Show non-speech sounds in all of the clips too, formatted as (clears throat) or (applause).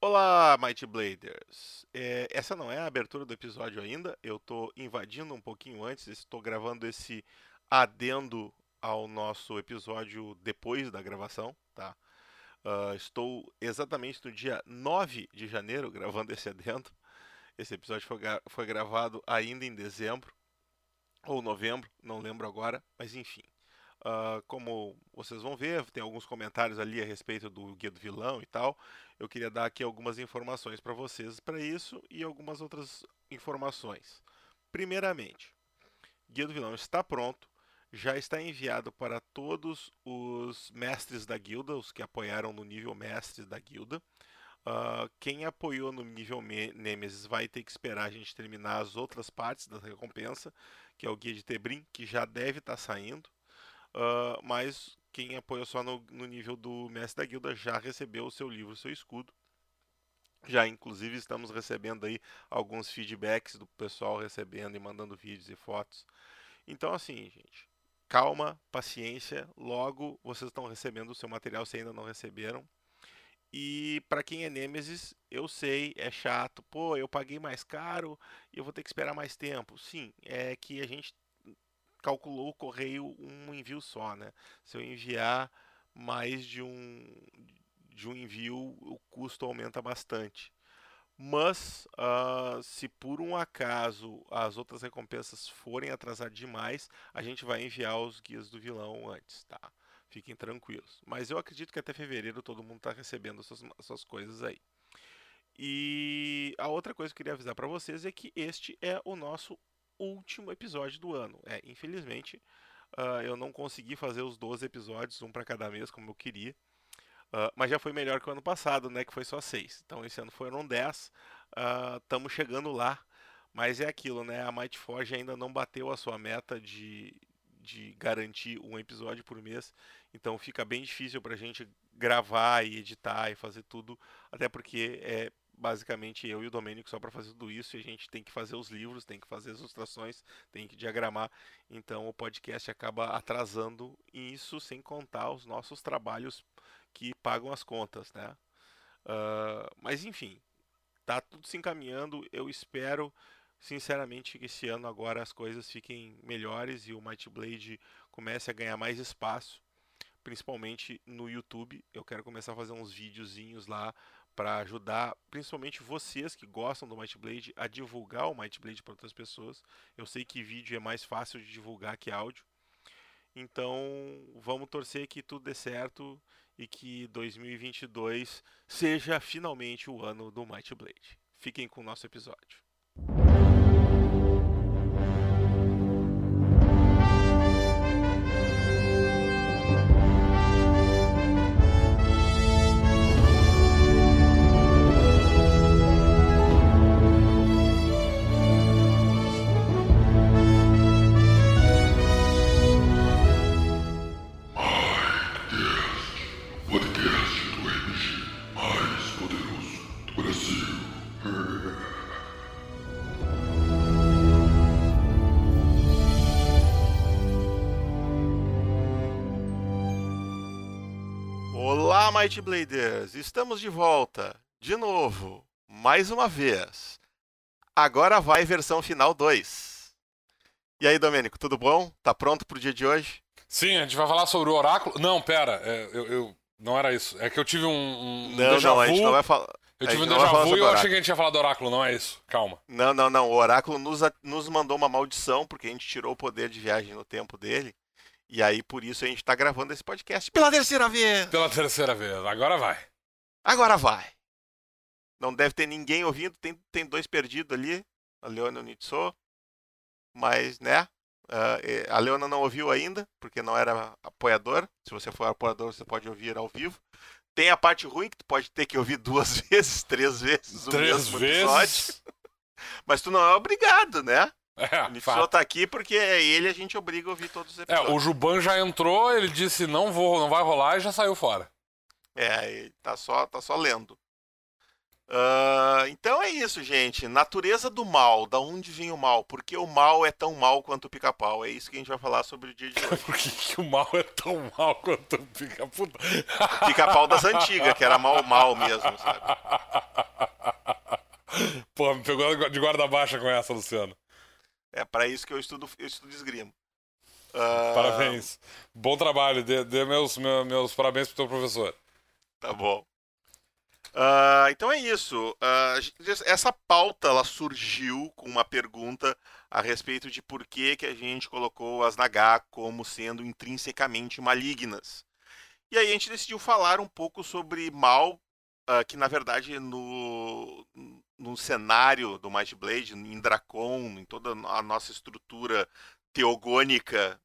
Olá, Mighty Bladers! É, essa não é a abertura do episódio ainda, eu estou invadindo um pouquinho antes, estou gravando esse adendo ao nosso episódio depois da gravação, tá? Uh, estou exatamente no dia 9 de janeiro gravando esse adendo. Esse episódio foi, foi gravado ainda em dezembro ou novembro, não lembro agora, mas enfim. Uh, como vocês vão ver, tem alguns comentários ali a respeito do Guia do Vilão e tal. Eu queria dar aqui algumas informações para vocês para isso e algumas outras informações. Primeiramente, Guia do Vilão está pronto, já está enviado para todos os mestres da guilda, os que apoiaram no nível mestre da guilda. Uh, quem apoiou no nível Nemesis vai ter que esperar a gente terminar as outras partes da recompensa, que é o Guia de Tebrim, que já deve estar tá saindo. Uh, mas quem apoia só no, no, nível do mestre da guilda já recebeu o seu livro, o seu escudo. Já inclusive estamos recebendo aí alguns feedbacks do pessoal recebendo e mandando vídeos e fotos. Então assim, gente, calma, paciência, logo vocês estão recebendo o seu material se ainda não receberam. E para quem é Nemesis, eu sei, é chato. Pô, eu paguei mais caro e eu vou ter que esperar mais tempo. Sim, é que a gente calculou o correio um envio só, né? Se eu enviar mais de um de um envio, o custo aumenta bastante. Mas uh, se por um acaso as outras recompensas forem atrasar demais, a gente vai enviar os guias do vilão antes, tá? Fiquem tranquilos. Mas eu acredito que até fevereiro todo mundo está recebendo suas, suas coisas aí. E a outra coisa que eu queria avisar para vocês é que este é o nosso último episódio do ano. É, infelizmente, uh, eu não consegui fazer os 12 episódios, um para cada mês, como eu queria. Uh, mas já foi melhor que o ano passado, né? Que foi só 6. Então esse ano foram 10. Estamos uh, chegando lá. Mas é aquilo, né? A Might Forge ainda não bateu a sua meta de, de garantir um episódio por mês. Então fica bem difícil para a gente gravar e editar e fazer tudo. Até porque é basicamente eu e o Domênico só para fazer tudo isso e a gente tem que fazer os livros, tem que fazer as ilustrações, tem que diagramar. Então o podcast acaba atrasando isso sem contar os nossos trabalhos que pagam as contas, né? Uh, mas enfim, tá tudo se encaminhando. Eu espero sinceramente que esse ano agora as coisas fiquem melhores e o Might Blade comece a ganhar mais espaço, principalmente no YouTube. Eu quero começar a fazer uns videozinhos lá para ajudar principalmente vocês que gostam do Might Blade a divulgar o Might Blade para outras pessoas. Eu sei que vídeo é mais fácil de divulgar que áudio. Então, vamos torcer que tudo dê certo e que 2022 seja finalmente o ano do Might Blade. Fiquem com o nosso episódio. Might Bladers, estamos de volta, de novo, mais uma vez. Agora vai versão final 2. E aí, Domênico, tudo bom? Tá pronto pro dia de hoje? Sim, a gente vai falar sobre o oráculo. Não, pera, é, eu, eu, não era isso. É que eu tive um, um não, não, a gente não vai falar. Eu tive um déjà vu e eu achei que a gente ia falar do oráculo, não é isso. Calma. Não, não, não. O oráculo nos, nos mandou uma maldição, porque a gente tirou o poder de viagem no tempo dele. E aí, por isso, a gente está gravando esse podcast pela terceira vez. Pela terceira vez. Agora vai. Agora vai. Não deve ter ninguém ouvindo. Tem, tem dois perdidos ali. A Leona e o Nitso. Mas, né? Uh, a Leona não ouviu ainda, porque não era apoiador. Se você for apoiador, você pode ouvir ao vivo. Tem a parte ruim, que tu pode ter que ouvir (laughs) duas vezes, três vezes o três mesmo vezes? episódio. Mas tu não é obrigado, né? É, o só tá aqui porque é ele a gente obriga a ouvir todos os episódios. É, o Juban já entrou, ele disse não vou, não vai rolar e já saiu fora. É, tá só, tá só lendo. Uh, então é isso, gente. Natureza do mal. Da onde vem o mal? Por que o mal é tão mal quanto o pica-pau? É isso que a gente vai falar sobre o dia de hoje. (laughs) Por que, que, o mal é tão mal quanto o pica-pau? Pica-pau das antigas, que era mal mal mesmo, sabe? (laughs) Pô, me pegou de guarda baixa com essa, Luciano. É para isso que eu estudo, eu estudo esgrima. Uh... Parabéns. Bom trabalho. Dê, dê meus, meus, meus, parabéns pro teu professor. Tá bom. Uh, então é isso. Uh, essa pauta ela surgiu com uma pergunta a respeito de por que, que a gente colocou as Nagá como sendo intrinsecamente malignas. E aí a gente decidiu falar um pouco sobre mal, uh, que na verdade no, no cenário do Might Blade, em Dracon, em toda a nossa estrutura teogônica,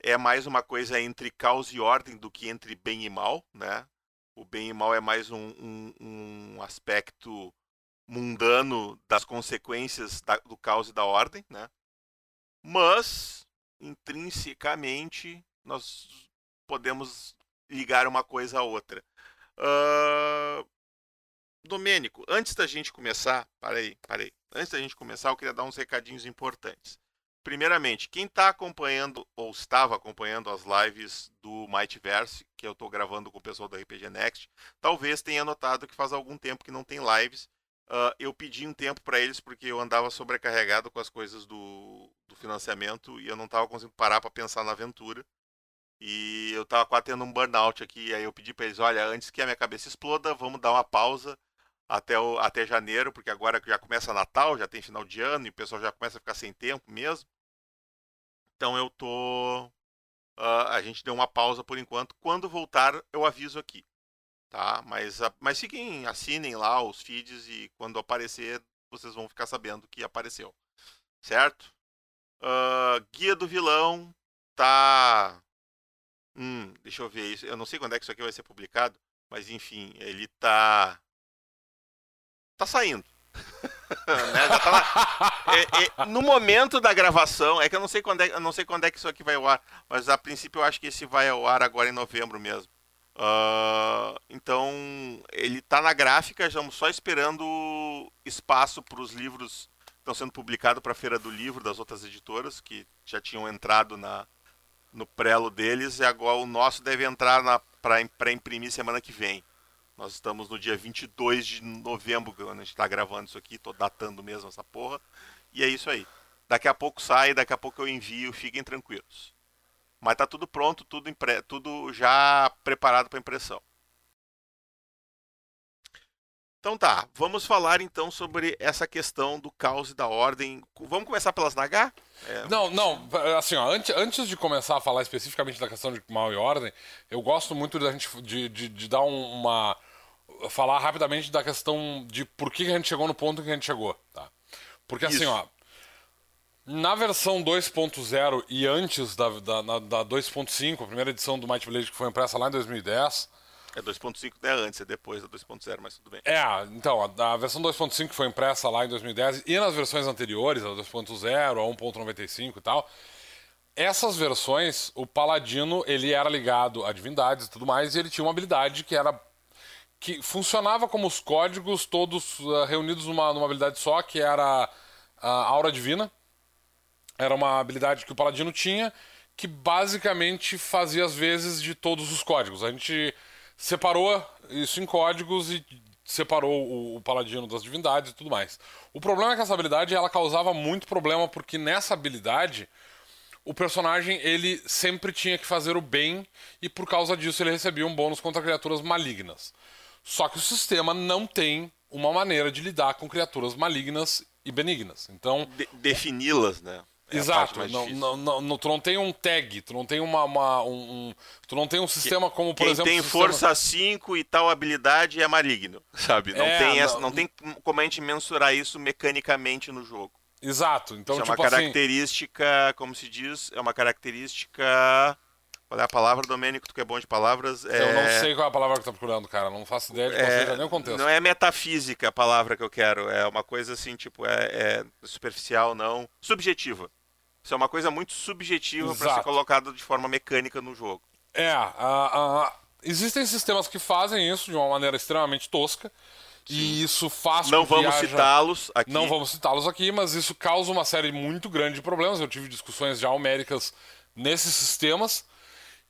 é mais uma coisa entre caos e ordem do que entre bem e mal, né? O bem e mal é mais um, um, um aspecto mundano das consequências da, do caos e da ordem, né? Mas intrinsecamente nós podemos ligar uma coisa a outra. Uh... Domênico, antes da gente começar, parei, parei. Antes da gente começar, eu queria dar uns recadinhos importantes. Primeiramente, quem está acompanhando ou estava acompanhando as lives do Mightverse, que eu estou gravando com o pessoal do RPG Next, talvez tenha notado que faz algum tempo que não tem lives Uh, eu pedi um tempo para eles porque eu andava sobrecarregado com as coisas do, do financiamento e eu não estava conseguindo parar para pensar na aventura. E eu estava quase tendo um burnout aqui. Aí eu pedi para eles: olha, antes que a minha cabeça exploda, vamos dar uma pausa até, o, até janeiro, porque agora já começa Natal, já tem final de ano e o pessoal já começa a ficar sem tempo mesmo. Então eu tô. Uh, a gente deu uma pausa por enquanto. Quando voltar, eu aviso aqui tá? Mas, mas fiquem, assinem lá os feeds e quando aparecer, vocês vão ficar sabendo que apareceu, certo? Uh, Guia do Vilão tá. Hum, deixa eu ver isso. Eu não sei quando é que isso aqui vai ser publicado, mas enfim, ele tá. Tá saindo. (laughs) né? tá é, é, no momento da gravação, é que eu não sei quando é, eu não sei quando é que isso aqui vai ao ar, mas a princípio eu acho que esse vai ao ar agora em novembro mesmo. Uh, então, ele está na gráfica, estamos só esperando espaço para os livros que estão sendo publicados para a Feira do Livro das outras editoras, que já tinham entrado na, no prelo deles, e agora o nosso deve entrar para imprimir semana que vem. Nós estamos no dia 22 de novembro, quando a gente está gravando isso aqui, estou datando mesmo essa porra, e é isso aí. Daqui a pouco sai, daqui a pouco eu envio, fiquem tranquilos. Mas tá tudo pronto, tudo, impre... tudo já preparado para impressão. Então tá, vamos falar então sobre essa questão do caos e da ordem. Vamos começar pelas Naga? É... Não, não, assim, ó, antes, antes de começar a falar especificamente da questão de mal e ordem, eu gosto muito da gente de, de, de dar uma. Falar rapidamente da questão de por que a gente chegou no ponto que a gente chegou, tá? Porque assim, Isso. assim, ó, na versão 2.0 e antes da, da, da 2.5, a primeira edição do Might Blade que foi impressa lá em 2010. É 2.5 é antes, é depois da 2.0, mas tudo bem. É, então, a, a versão 2.5 foi impressa lá em 2010 e nas versões anteriores, a 2.0, a 1.95 e tal. Essas versões, o Paladino, ele era ligado a divindades e tudo mais, e ele tinha uma habilidade que era que funcionava como os códigos todos uh, reunidos numa, numa habilidade só, que era a Aura Divina era uma habilidade que o Paladino tinha, que basicamente fazia as vezes de todos os códigos. A gente separou isso em códigos e separou o, Paladino das divindades e tudo mais. O problema é que essa habilidade ela causava muito problema porque nessa habilidade o personagem ele sempre tinha que fazer o bem e por causa disso ele recebia um bônus contra criaturas malignas. Só que o sistema não tem uma maneira de lidar com criaturas malignas e benignas. Então, de defini-las, né? É Exato, não, não, não, tu não tem um tag, tu não tem uma, uma um, um, tu não tem um sistema como por Quem exemplo. tem sistema... força 5 e tal habilidade é maligno, (laughs) sabe? Não é, tem essa, não, tem como a gente mensurar isso mecanicamente no jogo. Exato, então isso tipo é uma assim característica, assim... como se diz, é uma característica qual é a palavra, Domênico? Tu que é bom de palavras? É... Eu não sei qual é a palavra que tu tá procurando, cara. Não faço ideia de qual é... seja nem o contexto. Não é metafísica a palavra que eu quero. É uma coisa assim, tipo, é, é superficial, não. Subjetiva. Isso é uma coisa muito subjetiva para ser colocada de forma mecânica no jogo. É, existem sistemas que fazem isso de uma maneira extremamente tosca. Sim. E isso faz Não vamos haja... citá-los aqui. Não vamos citá-los aqui, mas isso causa uma série muito grande de problemas. Eu tive discussões já homéricas nesses sistemas.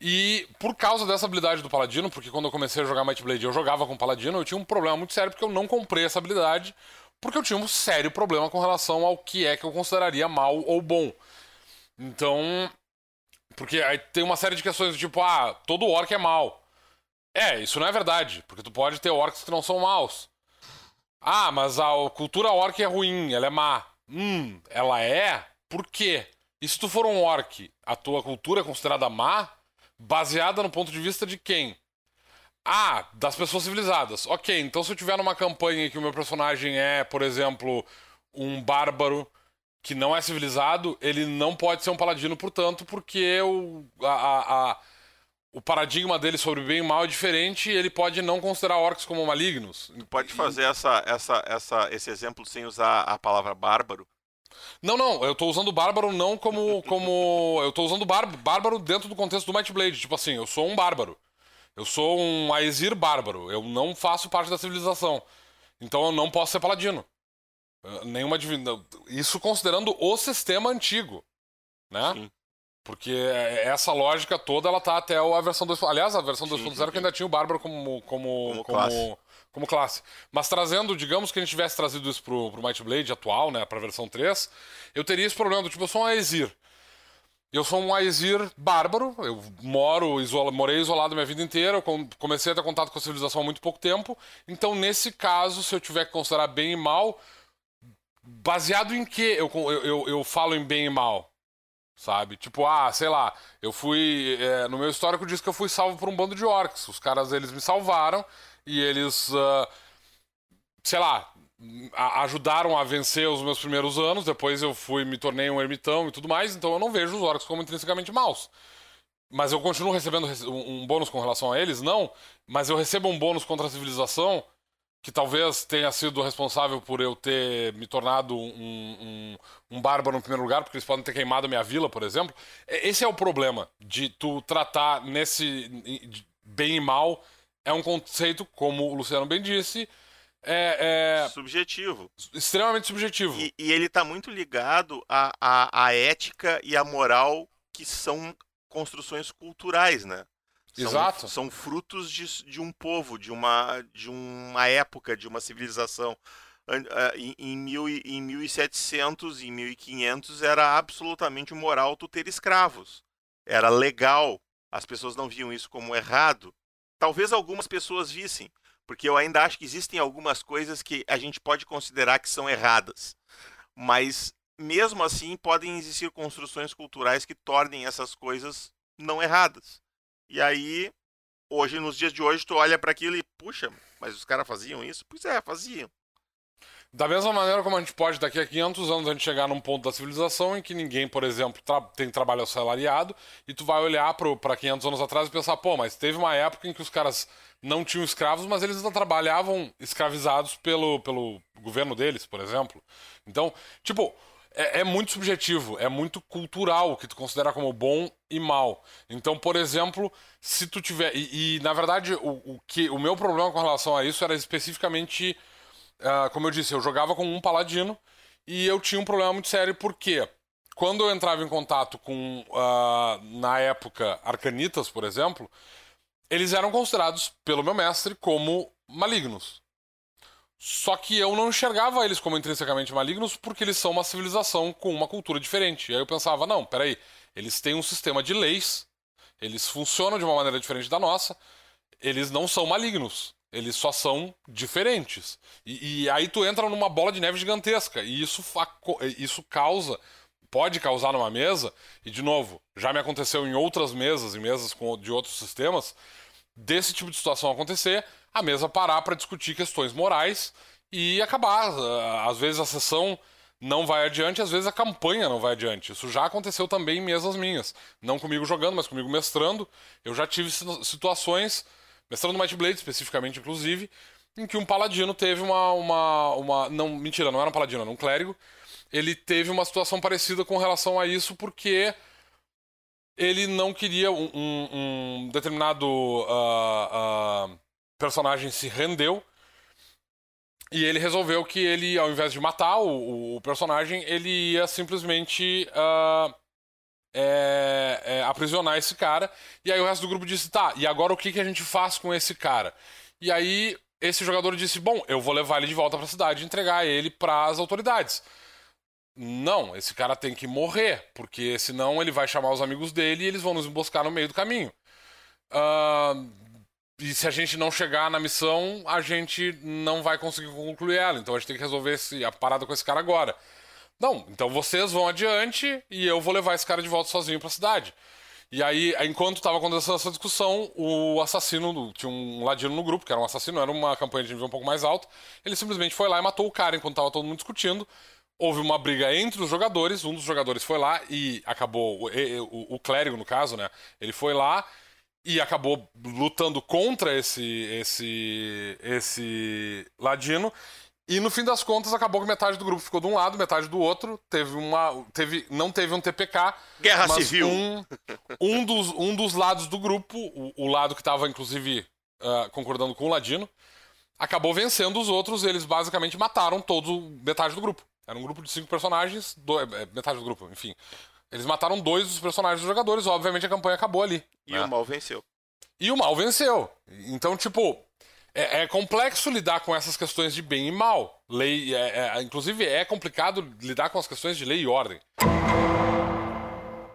E por causa dessa habilidade do Paladino, porque quando eu comecei a jogar Might Blade eu jogava com Paladino, eu tinha um problema muito sério porque eu não comprei essa habilidade porque eu tinha um sério problema com relação ao que é que eu consideraria mal ou bom. Então, porque aí tem uma série de questões tipo, ah, todo orc é mal. É, isso não é verdade, porque tu pode ter orcs que não são maus. Ah, mas a cultura orc é ruim, ela é má. Hum, ela é? Por quê? E se tu for um orc, a tua cultura é considerada má? Baseada no ponto de vista de quem? Ah, das pessoas civilizadas. Ok, então se eu tiver numa campanha que o meu personagem é, por exemplo, um bárbaro que não é civilizado, ele não pode ser um paladino, portanto, porque o, a, a, a, o paradigma dele sobre bem e mal é diferente e ele pode não considerar orcs como malignos. Pode fazer essa, essa, essa, esse exemplo sem usar a palavra bárbaro? Não, não, eu tô usando bárbaro não como. como eu tô usando bárbaro dentro do contexto do Might Blade. Tipo assim, eu sou um bárbaro. Eu sou um Aesir bárbaro. Eu não faço parte da civilização. Então eu não posso ser paladino. Nenhuma divina. Isso considerando o sistema antigo. Né? Sim. Porque essa lógica toda, ela tá até a versão 2. Aliás, a versão 2.0 que ainda tinha o Bárbaro como, como, como, como, classe. Como classe. Mas trazendo, digamos que a gente tivesse trazido isso pro, pro Might Blade atual, né? Pra versão 3, eu teria esse problema do tipo, eu sou um Aesir. Eu sou um Aesir bárbaro, eu moro, isola, morei isolado minha vida inteira, comecei a ter contato com a civilização há muito pouco tempo. Então, nesse caso, se eu tiver que considerar bem e mal, baseado em que eu, eu, eu, eu falo em bem e mal? Sabe? Tipo, ah, sei lá, eu fui. É, no meu histórico diz que eu fui salvo por um bando de orcs. Os caras, eles me salvaram e eles. Uh, sei lá, ajudaram a vencer os meus primeiros anos, depois eu fui, me tornei um ermitão e tudo mais, então eu não vejo os orcs como intrinsecamente maus. Mas eu continuo recebendo um bônus com relação a eles? Não. Mas eu recebo um bônus contra a civilização, que talvez tenha sido responsável por eu ter me tornado um, um, um bárbaro no primeiro lugar, porque eles podem ter queimado a minha vila, por exemplo. Esse é o problema de tu tratar nesse bem e mal. É um conceito, como o Luciano bem disse, é, é... Subjetivo. Extremamente subjetivo. E, e ele está muito ligado à, à, à, ética e à moral que são construções culturais, né? São, Exato. São frutos de, de um povo, de uma, de uma época, de uma civilização. Em, em, mil, em 1700 e 1500 era absolutamente moral tu ter escravos. Era legal. As pessoas não viam isso como errado. Talvez algumas pessoas vissem, porque eu ainda acho que existem algumas coisas que a gente pode considerar que são erradas. Mas mesmo assim podem existir construções culturais que tornem essas coisas não erradas. E aí, hoje, nos dias de hoje, tu olha para aquilo e, puxa, mas os caras faziam isso? Pois é, faziam. Da mesma maneira como a gente pode, daqui a 500 anos, a gente chegar num ponto da civilização em que ninguém, por exemplo, tra tem trabalho assalariado, e tu vai olhar para 500 anos atrás e pensar, pô, mas teve uma época em que os caras não tinham escravos, mas eles não trabalhavam escravizados pelo, pelo governo deles, por exemplo. Então, tipo, é, é, muito subjetivo, é muito cultural o que tu considera como bom e mal. Então, por exemplo, se tu tiver. E, e na verdade, o, o, que, o meu problema com relação a isso era especificamente. Uh, como eu disse, eu jogava com um paladino e eu tinha um problema muito sério porque quando eu entrava em contato com, uh, na época, arcanitas, por exemplo, eles eram considerados pelo meu mestre como malignos. Só que eu não enxergava eles como intrinsecamente malignos porque eles são uma civilização com uma cultura diferente. E aí eu pensava, não, peraí, eles têm um sistema de leis, eles funcionam de uma maneira diferente da nossa, eles não são malignos, eles só são diferentes. E, e aí tu entra numa bola de neve gigantesca, e isso, isso causa pode causar numa mesa, e de novo, já me aconteceu em outras mesas, em mesas com, de outros sistemas, desse tipo de situação acontecer, a mesa parar para discutir questões morais e acabar. Às vezes a sessão não vai adiante, às vezes a campanha não vai adiante. Isso já aconteceu também em mesas minhas. Não comigo jogando, mas comigo mestrando. Eu já tive situações, mestrando Might Blade especificamente, inclusive, em que um paladino teve uma, uma, uma. Não, mentira, não era um paladino, era um clérigo ele teve uma situação parecida com relação a isso, porque ele não queria um, um, um determinado uh, uh, personagem se rendeu e ele resolveu que ele, ao invés de matar o, o personagem, ele ia simplesmente uh, é, é, aprisionar esse cara. E aí o resto do grupo disse: tá, e agora o que, que a gente faz com esse cara? E aí esse jogador disse: Bom, eu vou levar ele de volta para a cidade e entregar ele para as autoridades. Não, esse cara tem que morrer, porque senão ele vai chamar os amigos dele e eles vão nos emboscar no meio do caminho. Uh, e se a gente não chegar na missão, a gente não vai conseguir concluir ela. Então a gente tem que resolver esse, a parada com esse cara agora. Não, então vocês vão adiante e eu vou levar esse cara de volta sozinho para a cidade. E aí, enquanto estava acontecendo essa discussão, o assassino, tinha um ladino no grupo, que era um assassino, era uma campanha de nível um pouco mais alto, ele simplesmente foi lá e matou o cara enquanto estava todo mundo discutindo. Houve uma briga entre os jogadores, um dos jogadores foi lá e acabou, o, o, o clérigo no caso, né, ele foi lá e acabou lutando contra esse, esse, esse ladino e no fim das contas acabou que metade do grupo ficou de um lado, metade do outro. Teve uma. Teve, não teve um TPK. Guerra Civil. Um, um, dos, um dos lados do grupo, o, o lado que estava, inclusive, uh, concordando com o Ladino, acabou vencendo os outros. eles basicamente mataram todo metade do grupo. Era um grupo de cinco personagens, do, é, metade do grupo, enfim. Eles mataram dois dos personagens dos jogadores, obviamente a campanha acabou ali. E né? o mal venceu. E o mal venceu. Então, tipo, é, é, complexo lidar com essas questões de bem e mal. Lei, é, é, inclusive, é complicado lidar com as questões de lei e ordem.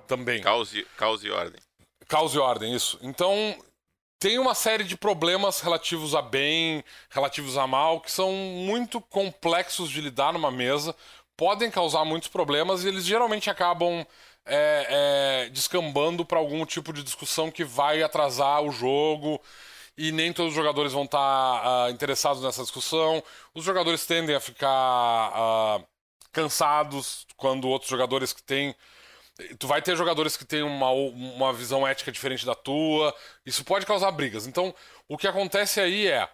Também. Cause, cause e ordem. Cause e ordem, isso. Então, tem uma série de problemas relativos a bem, relativos a mal, que são muito complexos de lidar numa mesa, podem causar muitos problemas e eles geralmente acabam é, é, descambando para algum tipo de discussão que vai atrasar o jogo e nem todos os jogadores vão estar tá, uh, interessados nessa discussão. Os jogadores tendem a ficar uh, cansados quando outros jogadores que têm. Tu vai ter jogadores que têm uma, uma visão ética diferente da tua. Isso pode causar brigas. Então, o que acontece aí é.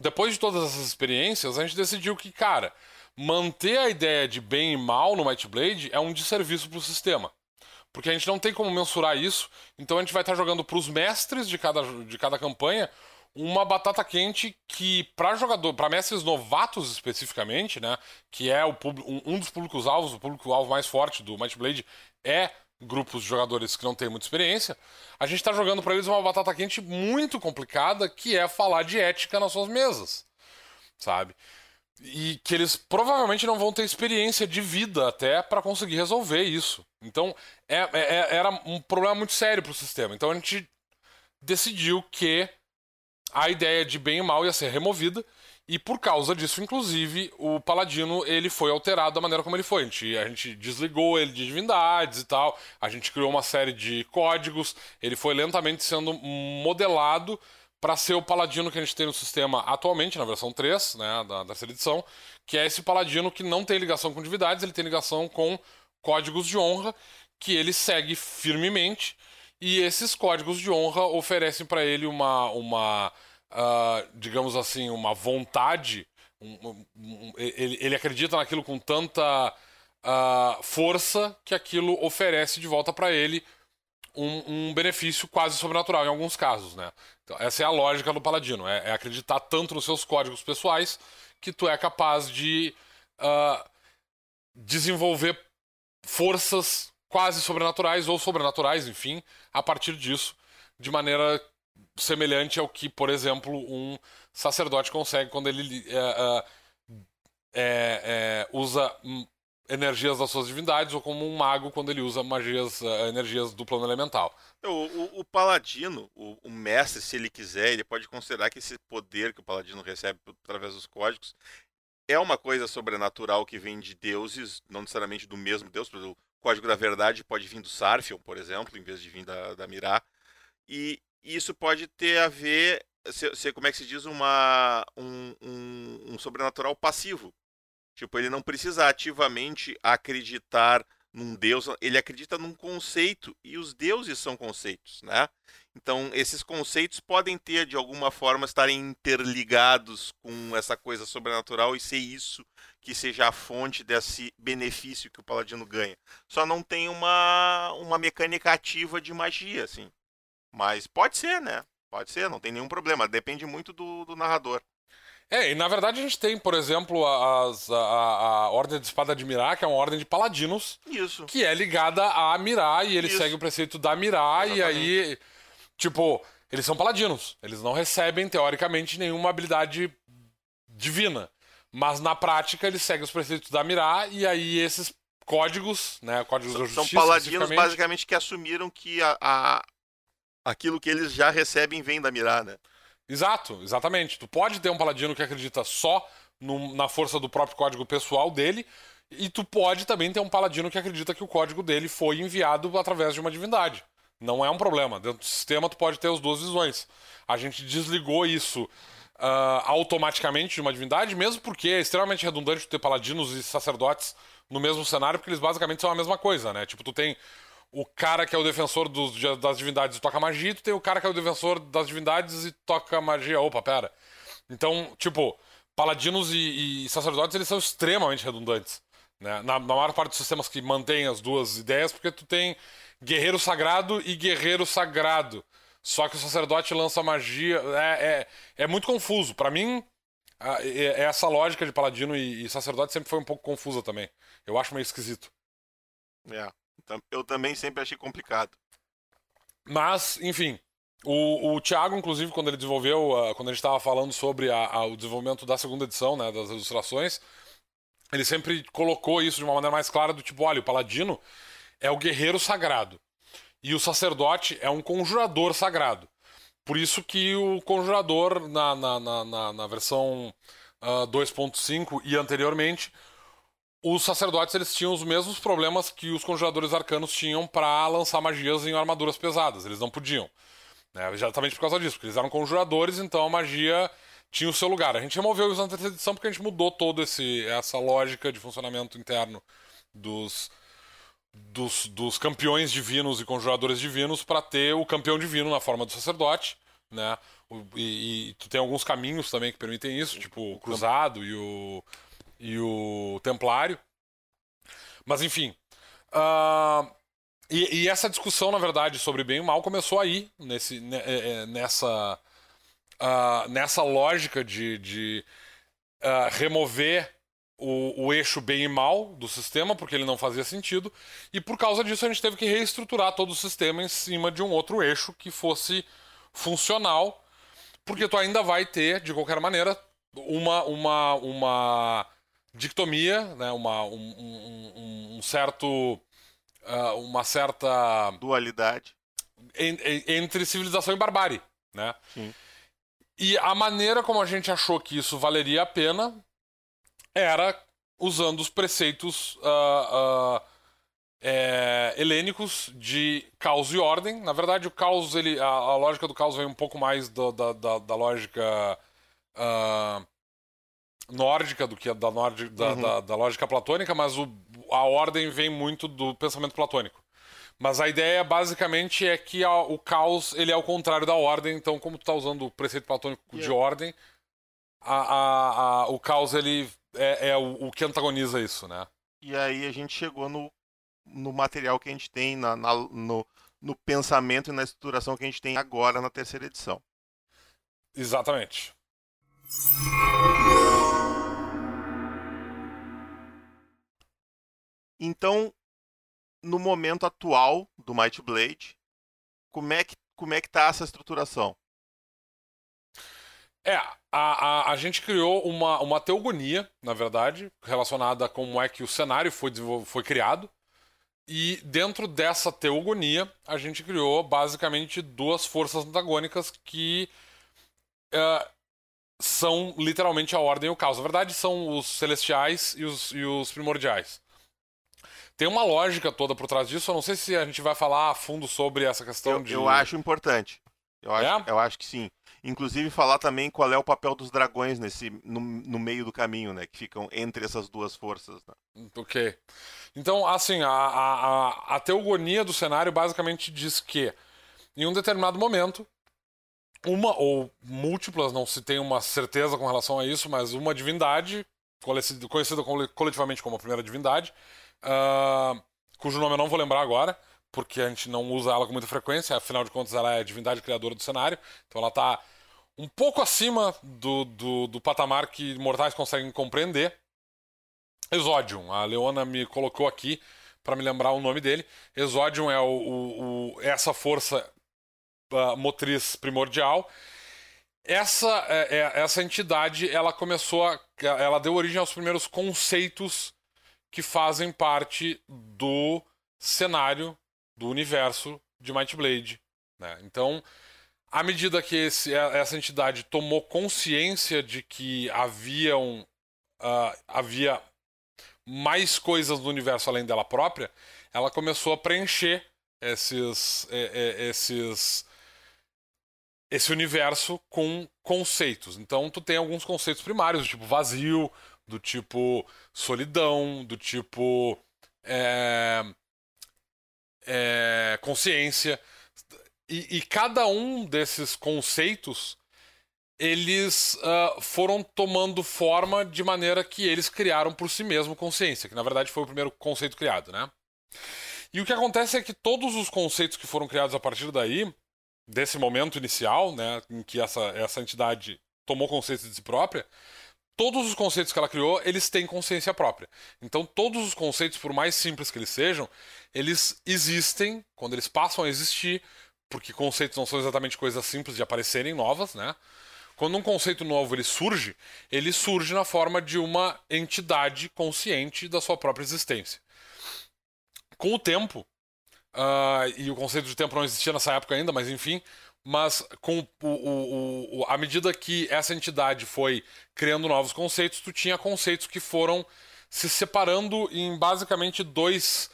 Depois de todas essas experiências, a gente decidiu que, cara, manter a ideia de bem e mal no Might Blade é um desserviço pro sistema porque a gente não tem como mensurar isso. Então a gente vai estar jogando para os mestres de cada, de cada campanha uma batata quente que para jogador, para mestres novatos especificamente, né, que é o um, um dos públicos alvos, o público alvo mais forte do Might Blade é grupos de jogadores que não têm muita experiência, a gente está jogando para eles uma batata quente muito complicada, que é falar de ética nas suas mesas, sabe? E que eles provavelmente não vão ter experiência de vida até para conseguir resolver isso. Então, é, é, é era um problema muito sério para o sistema. Então, a gente decidiu que a ideia de bem e mal ia ser removida e por causa disso, inclusive, o Paladino ele foi alterado da maneira como ele foi. A gente, a gente desligou ele de divindades e tal, a gente criou uma série de códigos, ele foi lentamente sendo modelado para ser o paladino que a gente tem no sistema atualmente, na versão 3, né, da, dessa edição, que é esse paladino que não tem ligação com divindades, ele tem ligação com códigos de honra, que ele segue firmemente, e esses códigos de honra oferecem para ele uma, uma uh, digamos assim, uma vontade, um, um, ele, ele, acredita naquilo com tanta uh, força que aquilo oferece de volta para ele um, um, benefício quase sobrenatural em alguns casos, né? Então, essa é a lógica do paladino, é, é, acreditar tanto nos seus códigos pessoais que tu é capaz de uh, desenvolver forças quase sobrenaturais ou sobrenaturais, enfim, a partir disso, de maneira semelhante ao que, por exemplo, um sacerdote consegue quando ele é, é, usa energias das suas divindades ou como um mago quando ele usa magias, energias do plano elemental. O, o, o paladino, o, o, mestre, se ele quiser, ele pode considerar que esse poder que o paladino recebe através dos códigos é uma coisa sobrenatural que vem de deuses, não necessariamente do mesmo deus. O código da verdade pode vir do Sarfion, por exemplo, em vez de vir da, da Mirá. E isso pode ter a ver, se, se, como é que se diz, uma, um, um, um sobrenatural passivo Tipo, ele não precisa ativamente acreditar num deus, ele acredita num conceito e os deuses são conceitos, né? Então, esses conceitos podem ter de alguma forma estarem interligados com essa coisa sobrenatural e ser isso que seja a fonte desse benefício que o paladino ganha. Só não tem uma uma mecânica ativa de magia, assim. Mas pode ser, né? Pode ser, não tem nenhum problema. Depende muito do, do narrador. É, e na verdade a gente tem, por exemplo, as, a, a, Ordem de Espada de Mirá, que é uma ordem de paladinos. Isso. Que é ligada a Mirá, e ele Isso. segue o preceito da Mirá, Exatamente. e aí, tipo, eles são paladinos. Eles não recebem, teoricamente, nenhuma habilidade divina. Mas na prática eles seguem os preceitos da Mirá e aí esses códigos, né, códigos são, da justiça, são paladinos basicamente que assumiram que a, a, aquilo que eles já recebem vem da Mirá, né? Exato, exatamente. Tu pode ter um paladino que acredita só no, na força do próprio código pessoal dele, e tu pode também ter um paladino que acredita que o código dele foi enviado através de uma divindade. Não é um problema. Dentro do sistema tu pode ter as duas visões. A gente desligou isso uh, automaticamente de uma divindade, mesmo porque é extremamente redundante ter paladinos e sacerdotes no mesmo cenário, porque eles basicamente são a mesma coisa, né? Tipo, tu tem o cara que é o defensor dos, das divindades e toca magia, e tu tem o cara que é o defensor das divindades e toca magia. Opa, pera. Então, tipo, paladinos e, e sacerdotes, eles são extremamente redundantes. Né? Na, na maior parte dos sistemas que mantém as duas ideias, porque tu tem guerreiro sagrado e guerreiro sagrado. Só que o sacerdote lança magia. É, é, é muito confuso. para mim, a, essa lógica de paladino e, e, sacerdote sempre foi um pouco confusa também. Eu acho meio esquisito. É. Eu também sempre achei complicado. Mas, enfim. O, o Thiago, inclusive, quando ele desenvolveu, uh, quando gente estava falando sobre a, a, o desenvolvimento da segunda edição, né, das ilustrações, ele sempre colocou isso de uma maneira mais clara do tipo, olha, o paladino é o guerreiro sagrado. E o sacerdote é um conjurador sagrado. Por isso que o conjurador, na, na, na, na versão uh, ah, 2.5 e anteriormente, os sacerdotes eles tinham os mesmos problemas que os conjuradores arcanos tinham para lançar magias em armaduras pesadas. Eles não podiam. Né? Exatamente por causa disso, porque eles eram conjuradores, então a magia tinha o seu lugar. A gente removeu isso na terceira edição porque a gente mudou toda essa lógica de funcionamento interno dos, dos, dos campeões divinos e conjuradores divinos para ter o campeão divino na forma do sacerdote, né? E, e, tu tem alguns caminhos também que permitem isso, tipo o cruzado e o, e o templário. Mas enfim. Uh, e, e, essa discussão, na verdade, sobre bem e mal começou aí, nesse, é, é, nessa, uh, nessa lógica de, de uh, remover o, o, eixo bem e mal do sistema, porque ele não fazia sentido, e por causa disso a gente teve que reestruturar todo o sistema em cima de um outro eixo que fosse funcional, porque tu ainda vai ter, de qualquer maneira, uma, uma, uma dictomia, né, uma, um, um, um certo. Uh, uma certa. Dualidade. En, entre civilização e barbárie. Né? Sim. E a maneira como a gente achou que isso valeria a pena era usando os preceitos uh, uh, é, helênicos de caos e ordem. Na verdade, o caos, ele, a, a lógica do caos vem um pouco mais do, da, da, da, lógica uh, nórdica do que da, nórdica, da, uhum. da, da, lógica platônica, mas o, a ordem vem muito do pensamento platônico. Mas a ideia basicamente é que a, o caos ele é o contrário da ordem. Então, como tu está usando o preceito platônico yeah. de ordem, a, a, o caos ele é, é o, o, que antagoniza isso, né? E aí a gente chegou no, no material que a gente tem, na, na, no, no pensamento e na estruturação que a gente tem agora na terceira edição. Exatamente. Então, no momento atual do Might Blade, como é que como é que tá essa estruturação? É, a, a, a gente criou uma, uma teogonia, na verdade, relacionada a como é que o cenário foi, foi criado. E dentro dessa teogonia, a gente criou basicamente duas forças antagônicas que uh, são literalmente a ordem e o caos. Na verdade, são os celestiais e os, e os primordiais. Tem uma lógica toda por trás disso. Eu não sei se a gente vai falar a fundo sobre essa questão eu, de. Eu acho importante. Eu acho, é? eu acho que sim. Inclusive falar também qual é o papel dos dragões nesse no, no meio do caminho, né? Que ficam entre essas duas forças. Né? Ok. Então, assim, a, a, a teogonia do cenário basicamente diz que em um determinado momento, uma ou múltiplas, não se tem uma certeza com relação a isso, mas uma divindade, conhecida coletivamente como a primeira divindade, uh, cujo nome eu não vou lembrar agora, porque a gente não usa ela com muita frequência, afinal de contas ela é a divindade criadora do cenário, então ela está um pouco acima do, do, do, patamar que mortais conseguem compreender. Exodium, a Leona me colocou aqui para me lembrar o nome dele. Exodium é o, o, o, essa força uh, motriz primordial. Essa, é, é, essa entidade ela começou a. Ela deu origem aos primeiros conceitos que fazem parte do cenário do universo de Might Blade. Né? Então, à medida que esse, essa entidade tomou consciência de que haviam, uh, havia mais coisas no universo além dela própria, ela começou a preencher esses, esses esse universo com conceitos. Então tu tem alguns conceitos primários, tipo vazio, do tipo solidão, do tipo é, é, consciência. E, e, cada um desses conceitos eles uh, foram tomando forma de maneira que eles criaram por si mesmo consciência, que na verdade foi o primeiro conceito criado, né? E o que acontece é que todos os conceitos que foram criados a partir daí, desse momento inicial, né, em que essa, essa entidade tomou consciência de si própria, todos os conceitos que ela criou, eles têm consciência própria. Então, todos os conceitos, por mais simples que eles sejam, eles existem quando eles passam a existir, porque conceitos não são exatamente coisas simples de aparecerem novas, né? Quando um conceito novo ele surge, ele surge na forma de uma entidade consciente da sua própria existência. Com o tempo, uh, e o conceito de tempo não existia nessa época ainda, mas enfim, mas com o, o, o, à medida que essa entidade foi criando novos conceitos, tu tinha conceitos que foram se separando em basicamente dois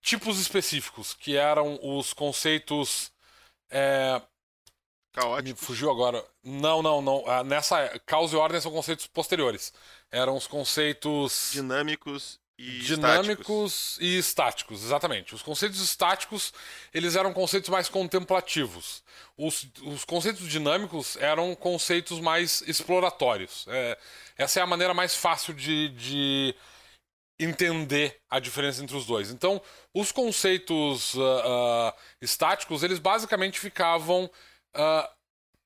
tipos específicos, que eram os conceitos é, Caótico. Me fugiu agora. Não, não, não. Ah, nessa causa e ordem são conceitos posteriores. Eram os conceitos. Dinâmicos e dinâmicos estáticos. e estáticos, exatamente. Os conceitos estáticos, eles eram conceitos mais contemplativos. Os, os conceitos dinâmicos eram conceitos mais exploratórios. É, essa é a maneira mais fácil de, de entender a diferença entre os dois. Então, os conceitos uh, uh, estáticos, eles basicamente ficavam uh,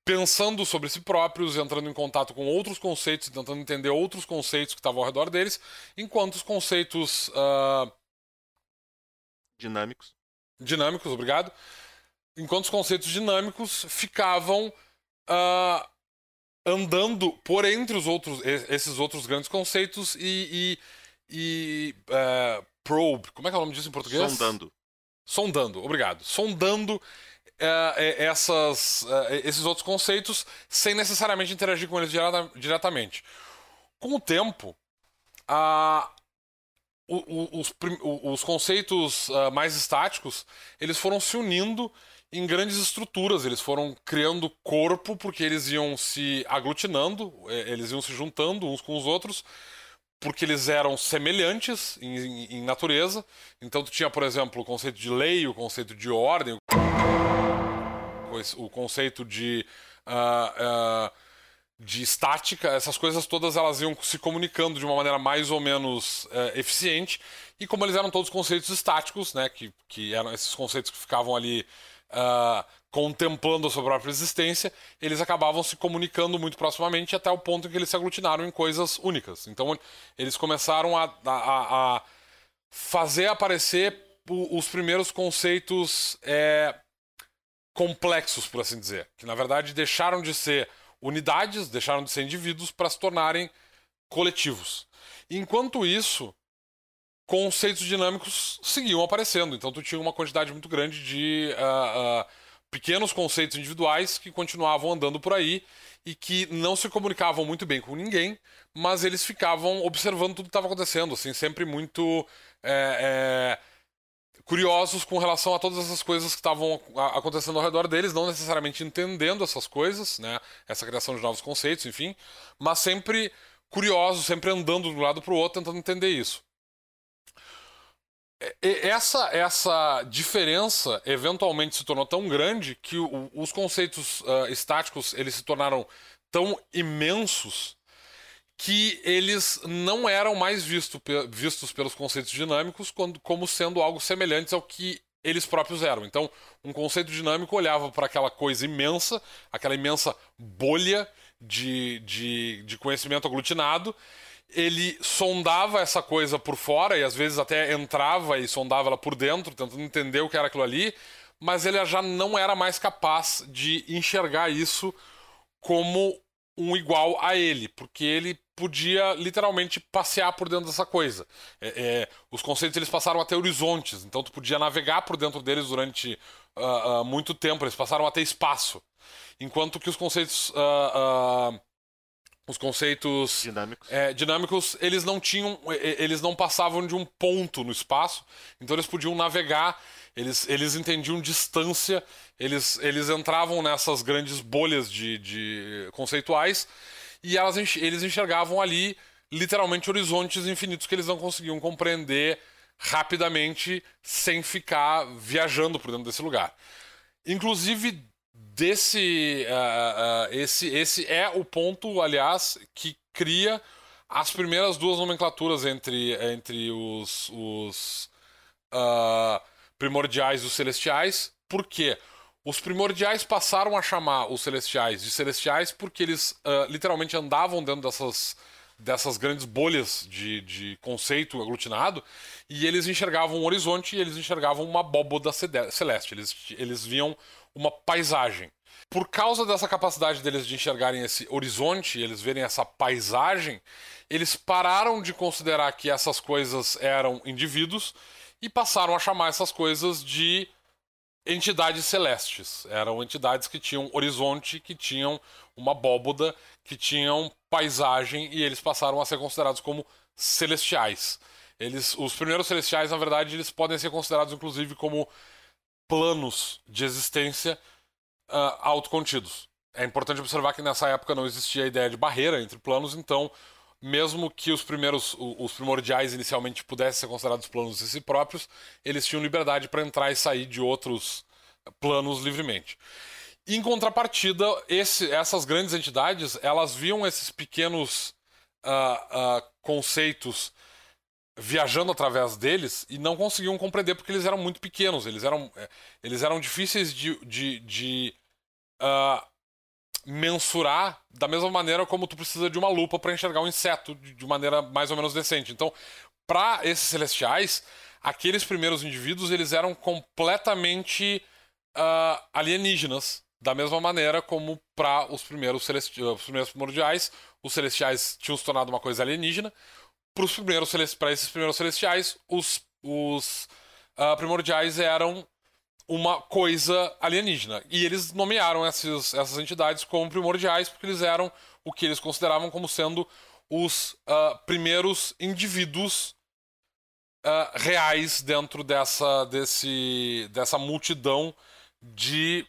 pensando sobre si próprios, entrando em contato com outros conceitos, tentando entender outros conceitos que estavam ao redor deles, enquanto os conceitos uh, dinâmicos, dinâmicos, obrigado, enquanto os conceitos dinâmicos ficavam uh, andando por entre os outros, esses outros grandes conceitos e, e, e uh, probe, como é que é o nome disso em português? Sondando. Sondando, obrigado. Sondando é, essas, é, esses outros conceitos sem necessariamente interagir com eles direta, diretamente. Com o tempo, o, o, os, os, conceitos uh, mais estáticos eles foram se unindo em grandes estruturas, eles foram criando corpo porque eles iam se aglutinando, eles iam se juntando uns com os outros, porque eles eram semelhantes em, em, em natureza. Então tu tinha, por exemplo, o conceito de lei, o conceito de ordem o conceito de. Uh, uh, de estática, essas coisas todas elas iam se comunicando de uma maneira mais ou menos uh, eficiente. E como eles eram todos conceitos estáticos, né, que, que eram esses conceitos que ficavam ali uh, contemplando a sua própria existência, eles acabavam se comunicando muito proximamente até o ponto em que eles se aglutinaram em coisas únicas. Então eles começaram a, a, a fazer aparecer os primeiros conceitos é, complexos, por assim dizer, que na verdade deixaram de ser unidades, deixaram de ser indivíduos para se tornarem coletivos. Enquanto isso, conceitos dinâmicos seguiam aparecendo. Então tu tinha uma quantidade muito grande de uh, uh, pequenos conceitos individuais que continuavam andando por aí e que não se comunicavam muito bem com ninguém, mas eles ficavam observando tudo que estava acontecendo, assim, sempre muito é, é, curiosos com relação a todas essas coisas que estavam acontecendo ao redor deles, não necessariamente entendendo essas coisas, né? Essa criação de novos conceitos, enfim, mas sempre curiosos, sempre andando de um lado para o outro, tentando entender isso. Essa, essa diferença eventualmente se tornou tão grande que o, os conceitos uh, estáticos eles se tornaram tão imensos que eles não eram mais visto, vistos pelos conceitos dinâmicos como sendo algo semelhantes ao que eles próprios eram. Então, um conceito dinâmico olhava para aquela coisa imensa, aquela imensa bolha de, de, de conhecimento aglutinado, ele sondava essa coisa por fora e às vezes até entrava e sondava ela por dentro, tentando entender o que era aquilo ali, mas ele já não era mais capaz de enxergar isso como um igual a ele, porque ele podia literalmente passear por dentro dessa coisa. É, é, os conceitos eles passaram a ter horizontes, então tu podia navegar por dentro deles durante uh, uh, muito tempo, eles passaram a ter espaço. Enquanto que os conceitos. Uh, os conceitos dinâmicos. É, dinâmicos, eles não tinham. Eles não passavam de um ponto no espaço, então eles podiam navegar, eles, eles entendiam distância, eles, eles entravam nessas grandes bolhas de, de conceituais e elas, eles enxergavam ali literalmente horizontes infinitos que eles não conseguiam compreender rapidamente sem ficar viajando por dentro desse lugar. Inclusive desse uh, uh, esse esse é o ponto, aliás, que cria as primeiras duas nomenclaturas entre entre os, os uh, primordiais e os celestiais. Por quê? Os primordiais passaram a chamar os celestiais de celestiais porque eles literalmente andavam dentro dessas dessas grandes bolhas de, de conceito aglutinado e eles enxergavam um horizonte e eles enxergavam uma abóboda celeste. Eles, eles viam uma paisagem. Por causa dessa capacidade deles de enxergarem esse horizonte, eles verem essa paisagem, eles pararam de considerar que essas coisas eram indivíduos e passaram a chamar essas coisas de entidades celestes. Eram entidades que tinham horizonte, que tinham uma abóboda, que tinham paisagem e eles passaram a ser considerados como celestiais. Eles, os primeiros celestiais, na verdade, eles podem ser considerados inclusive como planos de existência uh, autocontidos. É importante observar que nessa época não existia a ideia de barreira entre planos, então, mesmo que os primeiros, os primordiais inicialmente pudessem ser considerados planos de si próprios, eles tinham liberdade para entrar e sair de outros planos livremente. Em contrapartida, esse, essas grandes entidades, elas viam esses pequenos uh, uh, conceitos viajando através deles e não conseguiam compreender porque eles eram muito pequenos, eles eram, eh, eles eram difíceis de, de, de uh, mensurar da mesma maneira como tu precisa de uma lupa para enxergar um inseto de, maneira mais ou menos decente. Então, para esses celestiais, aqueles primeiros indivíduos eles eram completamente uh, alienígenas, da mesma maneira como para os primeiros os primeiros primordiais, os celestiais tinham se tornado uma coisa alienígena para esses primeiros celestiais, os, os uh, primordiais eram uma coisa alienígena. E eles nomearam esses, essas entidades como primordiais porque eles eram o que eles consideravam como sendo os uh, primeiros indivíduos uh, reais dentro dessa, desse, dessa multidão de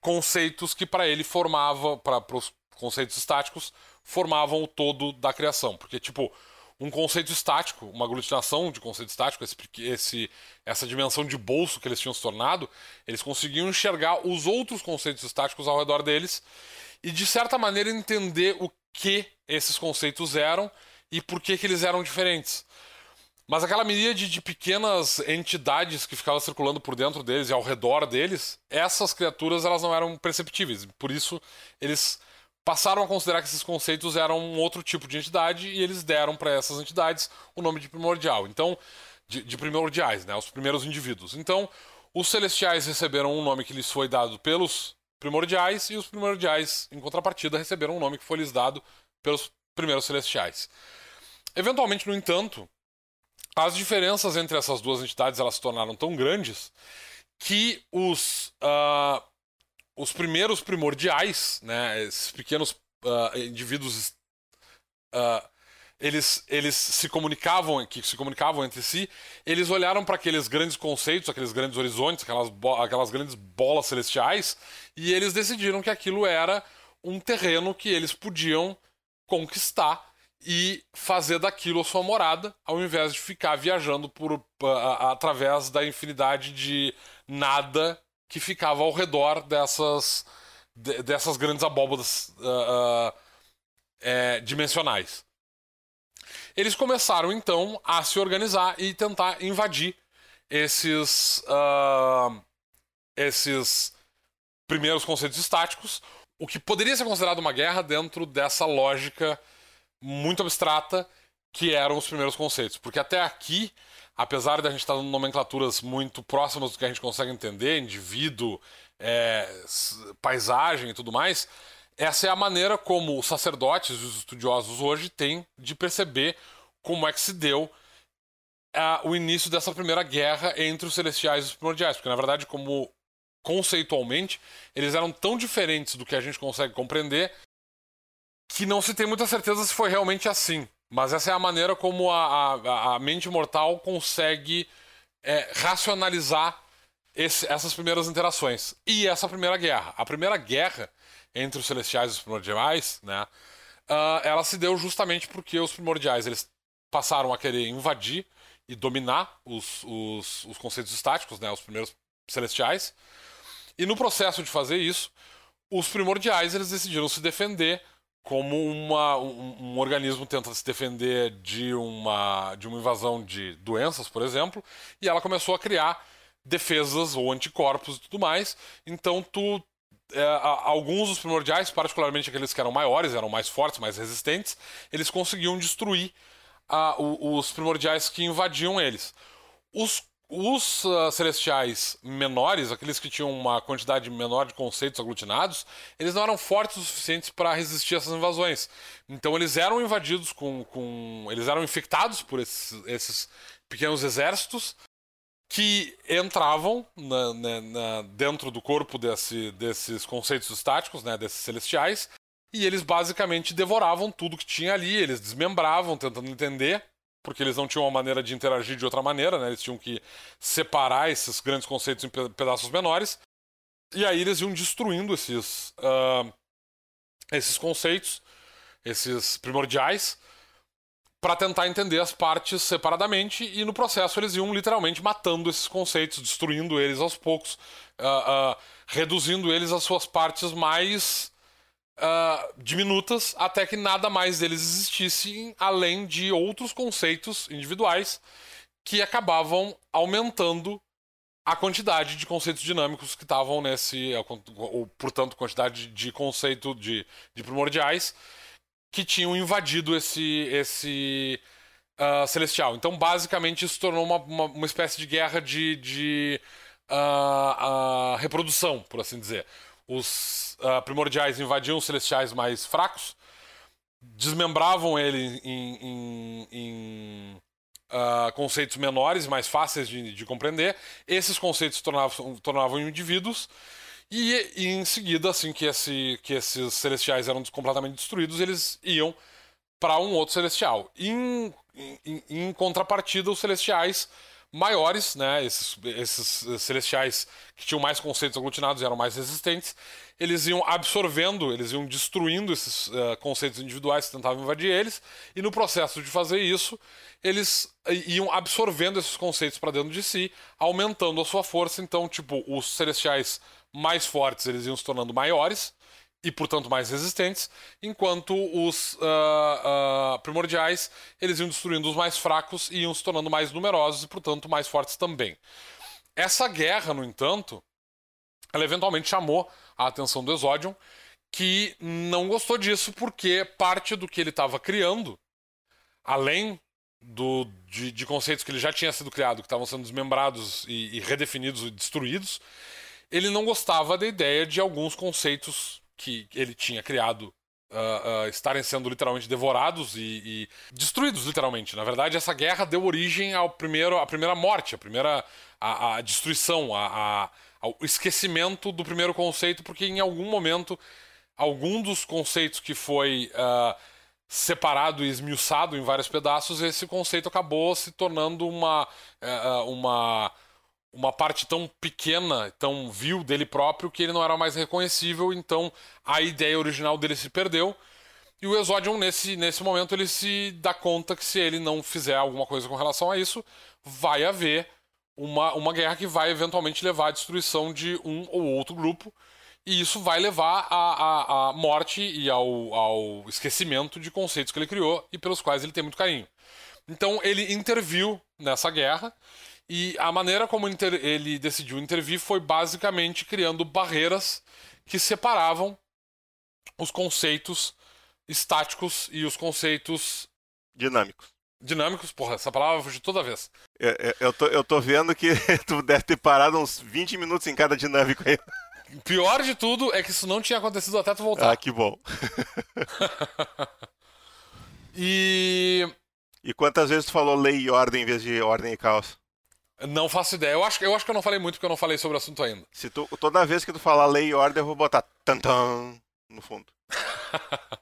conceitos que para ele formava, para os conceitos estáticos, formavam o todo da criação. Porque, tipo, um conceito estático, uma aglutinação de conceito estático, esse, esse, essa dimensão de bolso que eles tinham se tornado, eles conseguiam enxergar os outros conceitos estáticos ao redor deles e, de certa maneira, entender o que esses conceitos eram e por que, que eles eram diferentes. Mas aquela miríade de pequenas entidades que ficavam circulando por dentro deles e ao redor deles, essas criaturas elas não eram perceptíveis. Por isso, eles passaram a considerar que esses conceitos eram um outro tipo de entidade e eles deram para essas entidades o nome de primordial. Então, de, de, primordiais, né, os primeiros indivíduos. Então, os celestiais receberam um nome que lhes foi dado pelos primordiais e os primordiais, em contrapartida, receberam um nome que foi lhes dado pelos primeiros celestiais. Eventualmente, no entanto, as diferenças entre essas duas entidades elas se tornaram tão grandes que os uh, os primeiros primordiais, né, esses pequenos uh, indivíduos, uh, eles, eles se comunicavam, que se comunicavam entre si, eles olharam para aqueles grandes conceitos, aqueles grandes horizontes, aquelas, aquelas grandes bolas celestiais, e eles decidiram que aquilo era um terreno que eles podiam conquistar e fazer daquilo a sua morada, ao invés de ficar viajando por, uh, através da infinidade de nada que ficava ao redor dessas, de, dessas grandes abóbodas uh, uh, é, dimensionais. Eles começaram então a se organizar e tentar invadir esses, uh, esses primeiros conceitos estáticos, o que poderia ser considerado uma guerra dentro dessa lógica muito abstrata que eram os primeiros conceitos. Porque até aqui, apesar de a gente estar dando nomenclaturas muito próximas do que a gente consegue entender, indivíduo, é, paisagem e tudo mais, essa é a maneira como os sacerdotes e os estudiosos hoje têm de perceber como é que se deu o início dessa primeira guerra entre os celestiais e os primordiais. Porque, na verdade, como conceitualmente, eles eram tão diferentes do que a gente consegue compreender que não se tem muita certeza se foi realmente assim. Mas essa é a maneira como a, a, a mente mortal consegue é, racionalizar esse, essas primeiras interações. E essa primeira guerra. A primeira guerra entre os celestiais e os primordiais, né? Uh, ela se deu justamente porque os primordiais eles passaram a querer invadir e dominar os, os, os conceitos estáticos, né? Os primeiros celestiais. E no processo de fazer isso, os primordiais eles decidiram se defender como uma, um, um, organismo tenta se defender de uma, de uma invasão de doenças, por exemplo, e ela começou a criar defesas ou anticorpos e tudo mais. Então, tu, é, alguns dos primordiais, particularmente aqueles que eram maiores, eram mais fortes, mais resistentes, eles conseguiam destruir os primordiais que invadiam eles. Os os uh, celestiais menores, aqueles que tinham uma quantidade menor de conceitos aglutinados, eles não eram fortes o suficiente para resistir a essas invasões. Então eles eram invadidos com. com eles eram infectados por esses, esses pequenos exércitos que entravam na, na, na, dentro do corpo desse, desses conceitos estáticos, né, desses celestiais, e eles basicamente devoravam tudo que tinha ali, eles desmembravam, tentando entender porque eles não tinham uma maneira de interagir de outra maneira, né? Eles tinham que separar esses grandes conceitos em pedaços menores. E aí eles iam destruindo esses, uh, esses conceitos, esses primordiais, para tentar entender as partes separadamente. E no processo eles iam literalmente matando esses conceitos, destruindo eles aos poucos, uh, uh, reduzindo eles às suas partes mais uh, diminutas até que nada mais deles existisse além de outros conceitos individuais que acabavam aumentando a quantidade de conceitos dinâmicos que estavam nesse, ou, portanto, quantidade de conceito de, de primordiais que tinham invadido esse, esse uh, celestial. Então, basicamente, isso tornou uma, uma, uma espécie de guerra de, de uh, uh, reprodução, por assim dizer os uh, primordiais invadiam os celestiais mais fracos, desmembravam ele em, em, em uh, conceitos menores, mais fáceis de, de, compreender. Esses conceitos tornavam, tornavam indivíduos. E, e, em seguida, assim que, esse, que esses celestiais eram completamente destruídos, eles iam para um outro celestial. Em, em, em contrapartida, os celestiais maiores, né? Esses, esses celestiais que tinham mais conceitos aglutinados eram mais resistentes. Eles iam absorvendo, eles iam destruindo esses uh, conceitos individuais que tentavam invadir eles, e no processo de fazer isso, eles iam absorvendo esses conceitos para dentro de si, aumentando a sua força. Então, tipo, os celestiais mais fortes eles iam se tornando maiores, e, portanto, mais resistentes, enquanto os uh, uh, primordiais eles iam destruindo os mais fracos e iam se tornando mais numerosos e, portanto, mais fortes também. Essa guerra, no entanto, ela eventualmente chamou a atenção do Exodion, que não gostou disso porque parte do que ele estava criando, além do, de, de, conceitos que ele já tinha sido criado, que estavam sendo desmembrados e, e redefinidos e destruídos, ele não gostava da ideia de alguns conceitos que ele tinha criado uh, uh, estarem sendo literalmente devorados e, e, destruídos, literalmente. Na verdade, essa guerra deu origem ao primeiro, à primeira morte, a primeira a, a destruição, a, ao esquecimento do primeiro conceito, porque em algum momento algum dos conceitos que foi uh, separado e esmiuçado em vários pedaços, esse conceito acabou se tornando uma, uma uma parte tão pequena, tão vil dele próprio, que ele não era mais reconhecível, então a ideia original dele se perdeu. E o Exodion, nesse, nesse momento, ele se dá conta que se ele não fizer alguma coisa com relação a isso, vai haver uma, uma guerra que vai eventualmente levar à destruição de um ou outro grupo. E isso vai levar à, à, à morte e ao, ao esquecimento de conceitos que ele criou e pelos quais ele tem muito carinho. Então ele interviu nessa guerra e a maneira como ele decidiu intervir foi basicamente criando barreiras que separavam os conceitos estáticos e os conceitos dinâmicos. dinâmicos, porra, essa palavra fugiu toda vez. Eu, eu, eu, tô, eu tô vendo que (laughs) tu deve ter parado uns 20 minutos em cada dinâmico aí. Pior de tudo é que isso não tinha acontecido até tu voltar. Ah, que bom. (laughs) e. E quantas vezes tu falou lei e ordem em vez de ordem e caos? Não faço ideia. Eu acho, eu acho que eu não falei muito porque eu não falei sobre o assunto ainda. Se tu, toda vez que tu falar lei e ordem, eu vou botar tantan no fundo. (laughs)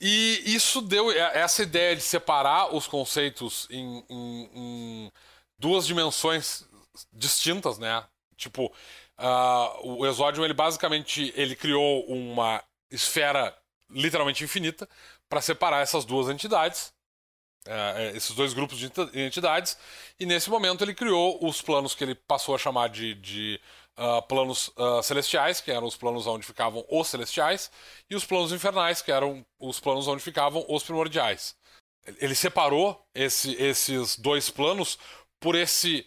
e isso deu essa ideia de separar os conceitos em, em, em duas dimensões distintas, né? Tipo, uh, o Exodium, ele basicamente ele criou uma esfera literalmente infinita para separar essas duas entidades é, é, esses dois grupos de entidades, e nesse momento ele criou os planos que ele passou a chamar de, de uh, planos uh, celestiais, que eram os planos onde ficavam os celestiais, e os planos infernais, que eram os planos onde ficavam os primordiais. Ele separou esse, esses dois planos por esse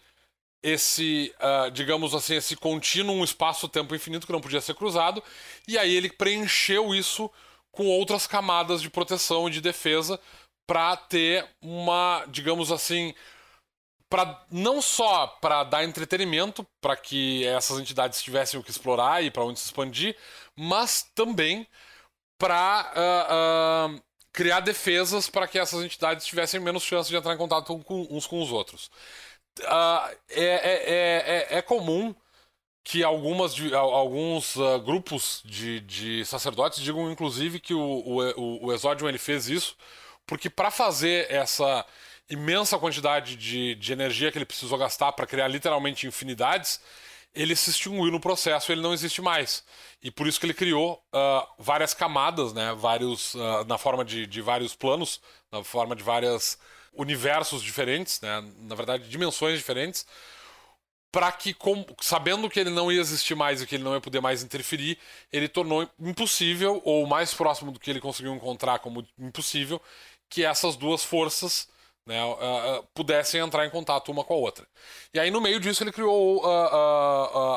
esse, uh, digamos assim, esse contínuo espaço-tempo infinito que não podia ser cruzado, e aí ele preencheu isso com outras camadas de proteção e de defesa para ter uma, digamos assim, para não só para dar entretenimento para que essas entidades tivessem o que explorar e para onde se expandir, mas também para uh, ah, uh, ah, criar defesas para que essas entidades tivessem menos chance de entrar em contato com, uns com os outros. Uh, é, é, é, é, comum que algumas de, alguns grupos de, de, sacerdotes digam, inclusive, que o, o, o Exodium ele fez isso porque para fazer essa imensa quantidade de, de energia que ele precisou gastar para criar literalmente infinidades, ele se extinguiu no processo, ele não existe mais. E por isso que ele criou uh, várias camadas, né, vários, uh, na forma de, de vários planos, na forma de vários universos diferentes, né, na verdade, dimensões diferentes, para que, com, sabendo que ele não ia existir mais e que ele não ia poder mais interferir, ele tornou impossível, ou mais próximo do que ele conseguiu encontrar como impossível, que essas duas forças né, uh, uh, pudessem entrar em contato uma com a outra. E aí, no meio disso, ele criou uh,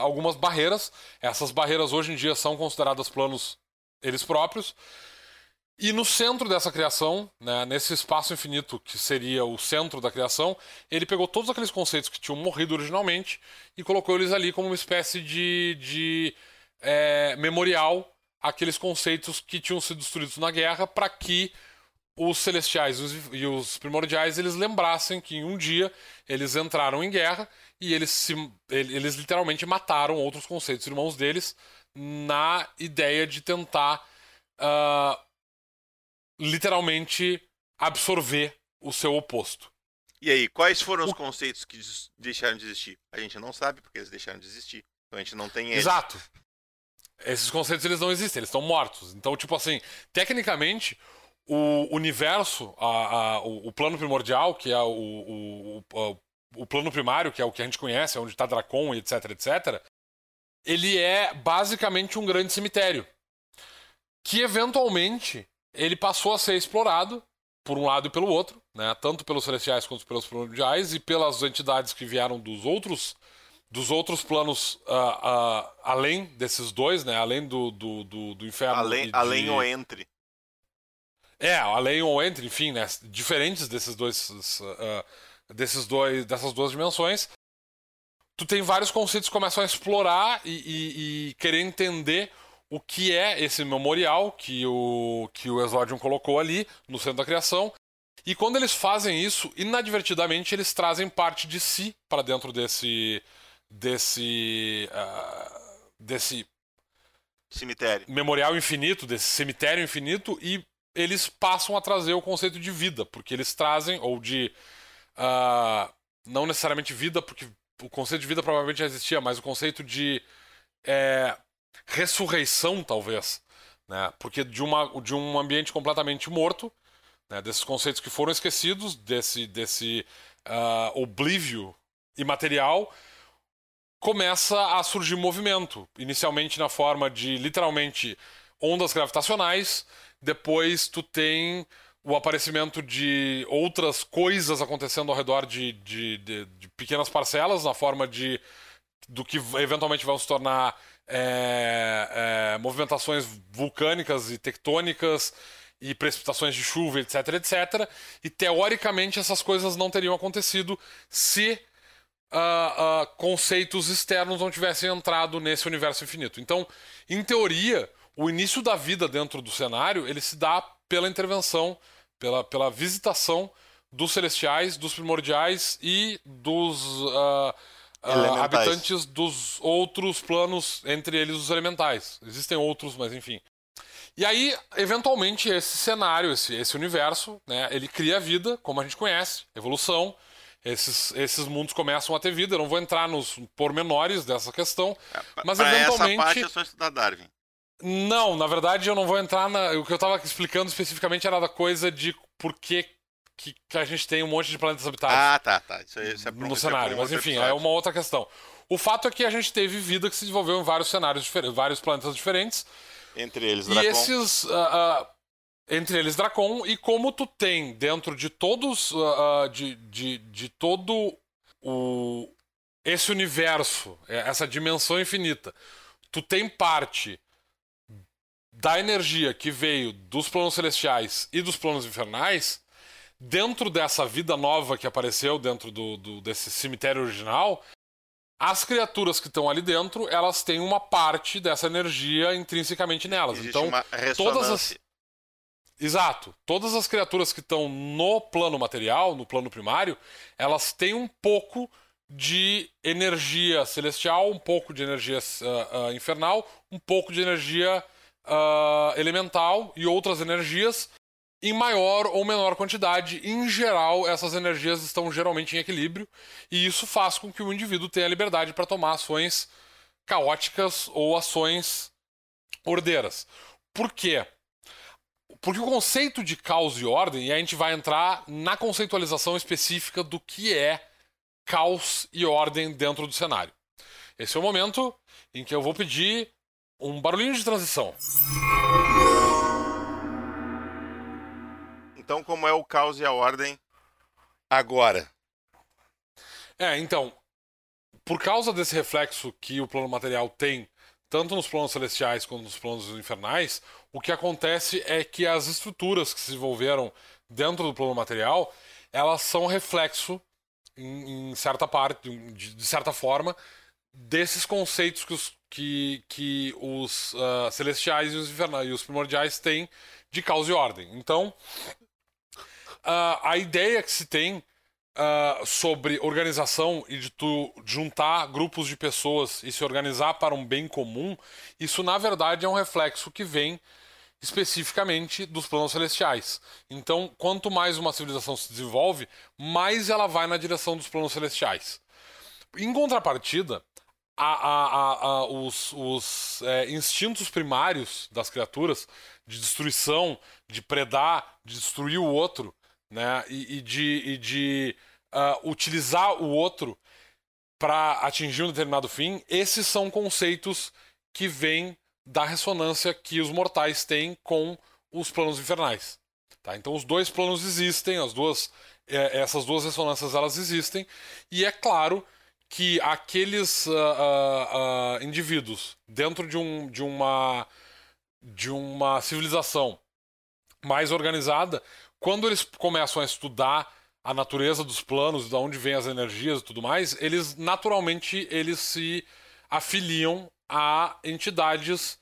algumas barreiras. Essas barreiras, hoje em dia, são consideradas planos eles próprios. E no centro dessa criação, né, nesse espaço infinito que seria o centro da criação, ele pegou todos aqueles conceitos que tinham morrido originalmente e colocou eles ali como uma espécie de, de é, memorial aqueles conceitos que tinham sido destruídos na guerra para que os celestiais e os primordiais eles lembrassem que um dia eles entraram em guerra e eles, se, eles literalmente mataram outros conceitos irmãos deles na ideia de tentar uh, literalmente absorver o seu oposto. E aí, quais foram os conceitos que deixaram de existir? A gente não sabe porque eles deixaram de existir. Então a gente não tem eles. Exato. Esses conceitos eles não existem, eles estão mortos. Então, tipo assim, tecnicamente, o universo, a, a, o, plano primordial, que é o, o, o, plano primário, que é o que a gente conhece, onde está Dracon, etc, etc, ele é basicamente um grande cemitério. Que eventualmente ele passou a ser explorado por um lado e pelo outro, né? tanto pelos celestiais quanto pelos primordiais e pelas entidades que vieram dos outros dos outros planos uh, uh, além desses dois, né? Além do, do, do, do inferno. Além, de... além ou entre. É, além ou entre, enfim, né, diferentes desses dois, uh, desses dois, dessas duas dimensões, tu tem vários conceitos que começam a explorar e, e, e, querer entender o que é esse memorial que o, que o Exodium colocou ali no centro da criação. E quando eles fazem isso, inadvertidamente eles trazem parte de si para dentro desse desse uh, desse cemitério memorial infinito, desse cemitério infinito e eles passam a trazer o conceito de vida, porque eles trazem, ou de. Uh, não necessariamente vida, porque o conceito de vida provavelmente já existia, mas o conceito de é, ressurreição, talvez. Né? Porque de, uma, de um ambiente completamente morto, né? desses conceitos que foram esquecidos, desse, desse uh, oblívio imaterial, começa a surgir movimento. Inicialmente na forma de, literalmente, ondas gravitacionais depois tu tem o aparecimento de outras coisas acontecendo ao redor de, de, de, de pequenas parcelas, na forma de do que eventualmente vão se tornar é, é, movimentações vulcânicas e tectônicas e precipitações de chuva, etc, etc. E teoricamente essas coisas não teriam acontecido se uh, uh, conceitos externos não tivessem entrado nesse universo infinito. Então, em teoria, o início da vida dentro do cenário ele se dá pela intervenção, pela, pela visitação dos celestiais, dos primordiais e dos uh, habitantes dos outros planos, entre eles os elementais. Existem outros, mas enfim. E aí, eventualmente, esse cenário, esse, esse universo, né, ele cria vida, como a gente conhece, evolução. Esses, esses mundos começam a ter vida. Eu não vou entrar nos pormenores dessa questão, é, mas eventualmente. Essa parte é só estudar Darwin. Não, na verdade eu não vou entrar na. O que eu estava explicando especificamente era da coisa de por que, que, a gente tem um monte de planetas habitados. Ah, tá, tá. Isso, isso é no cenário. Mas enfim, episódio. é uma outra questão. O fato é que a gente teve vida que se desenvolveu em vários cenários diferentes, vários planetas diferentes. Entre eles, Dracon. E esses. Uh, uh, entre eles, Dracon. E como tu tem dentro de todos. Uh, de, de, de todo o. Esse universo, é, essa dimensão infinita, tu tem parte da energia que veio dos planos celestiais e dos planos infernais, dentro dessa vida nova que apareceu dentro do, do desse cemitério original, as criaturas que estão ali dentro, elas têm uma parte dessa energia intrinsecamente nelas. Existe então, todas as Exato. Todas as criaturas que estão no plano material, no plano primário, elas têm um pouco de energia celestial, um pouco de energia uh, uh, infernal, um pouco de energia uh, elemental e outras energias em maior ou menor quantidade. Em geral, essas energias estão geralmente em equilíbrio, e isso faz com que o indivíduo tenha liberdade para tomar ações caóticas ou ações ordeiras. Por quê? Porque o conceito de caos e ordem, e a gente vai entrar na conceitualização específica do que é caos e ordem dentro do cenário. Esse é o momento em que eu vou pedir um barulhinho de transição. Então, como é o caos e a ordem agora? É, então, por causa desse reflexo que o plano material tem, tanto nos planos celestiais quanto nos planos infernais, o que acontece é que as estruturas que se desenvolveram dentro do plano material, elas são reflexo, em, em certa parte, de, de certa forma, desses conceitos que os, que, que os uh, celestiais e os, e os primordiais têm de causa e ordem. Então, uh, a ideia que se tem uh, sobre organização e de tu juntar grupos de pessoas e se organizar para um bem comum, isso na verdade é um reflexo que vem especificamente dos planos celestiais. Então, quanto mais uma civilização se desenvolve, mais ela vai na direção dos planos celestiais. Em contrapartida, a, a, a, os, os é, instintos primários das criaturas de destruição, de predar, de destruir o outro, né? E, e de, e de uh, utilizar o outro para atingir um determinado fim, esses são conceitos que vêm da ressonância que os mortais têm com os planos infernais. Tá? Então os dois planos existem, as duas, é, essas duas ressonâncias elas existem, e é claro que aqueles uh, uh, uh, indivíduos dentro de, um, de, uma, de uma civilização mais organizada, quando eles começam a estudar a natureza dos planos, de onde vêm as energias e tudo mais, eles naturalmente eles se afiliam a entidades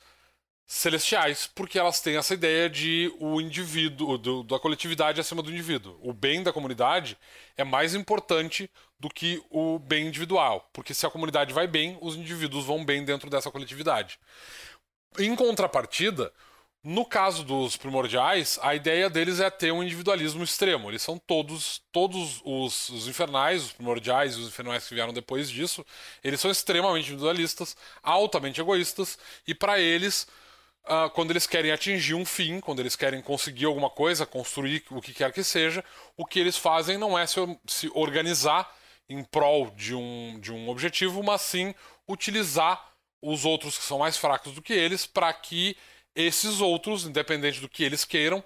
celestiais, porque elas têm essa ideia de o indivíduo, do, da coletividade acima do indivíduo. O bem da comunidade é mais importante do que o bem individual, porque se a comunidade vai bem, os indivíduos vão bem dentro dessa coletividade. Em contrapartida, no caso dos primordiais, a ideia deles é ter um individualismo extremo. Eles são todos, todos os, os infernais, os primordiais e os infernais que vieram depois disso, eles são extremamente individualistas, altamente egoístas, e para eles uh, quando eles querem atingir um fim, quando eles querem conseguir alguma coisa, construir o que quer que seja, o que eles fazem não é se, se organizar em prol de um, de um objetivo, mas sim utilizar os outros que são mais fracos do que eles para que esses outros, independente do que eles queiram,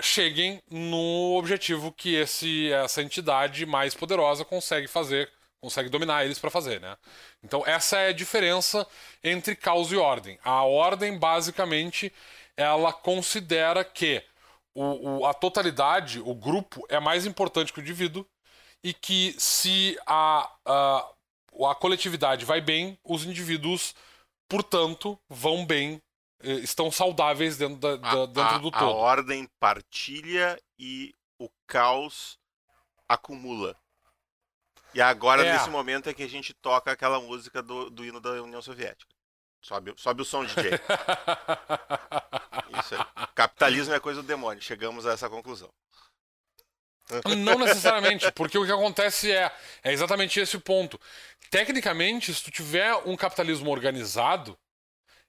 cheguem no objetivo que esse, essa entidade mais poderosa consegue fazer consegue dominar eles para fazer, né? Então essa é a diferença entre caos e ordem. A ordem basicamente ela considera que o, o, a totalidade, o grupo, é mais importante que o indivíduo e que se a, a, a coletividade vai bem, os indivíduos, portanto, vão bem, eh, estão saudáveis dentro, da, da, dentro do todo. A ordem partilha e o caos acumula. E agora, é. nesse momento, é que a gente toca aquela música do, do hino da União Soviética. Sobe, sobe o som, DJ. (laughs) Isso. Capitalismo é coisa do demônio. Chegamos a essa conclusão. Não necessariamente, porque o que acontece é, é exatamente esse o ponto. Tecnicamente, se tu tiver um capitalismo organizado,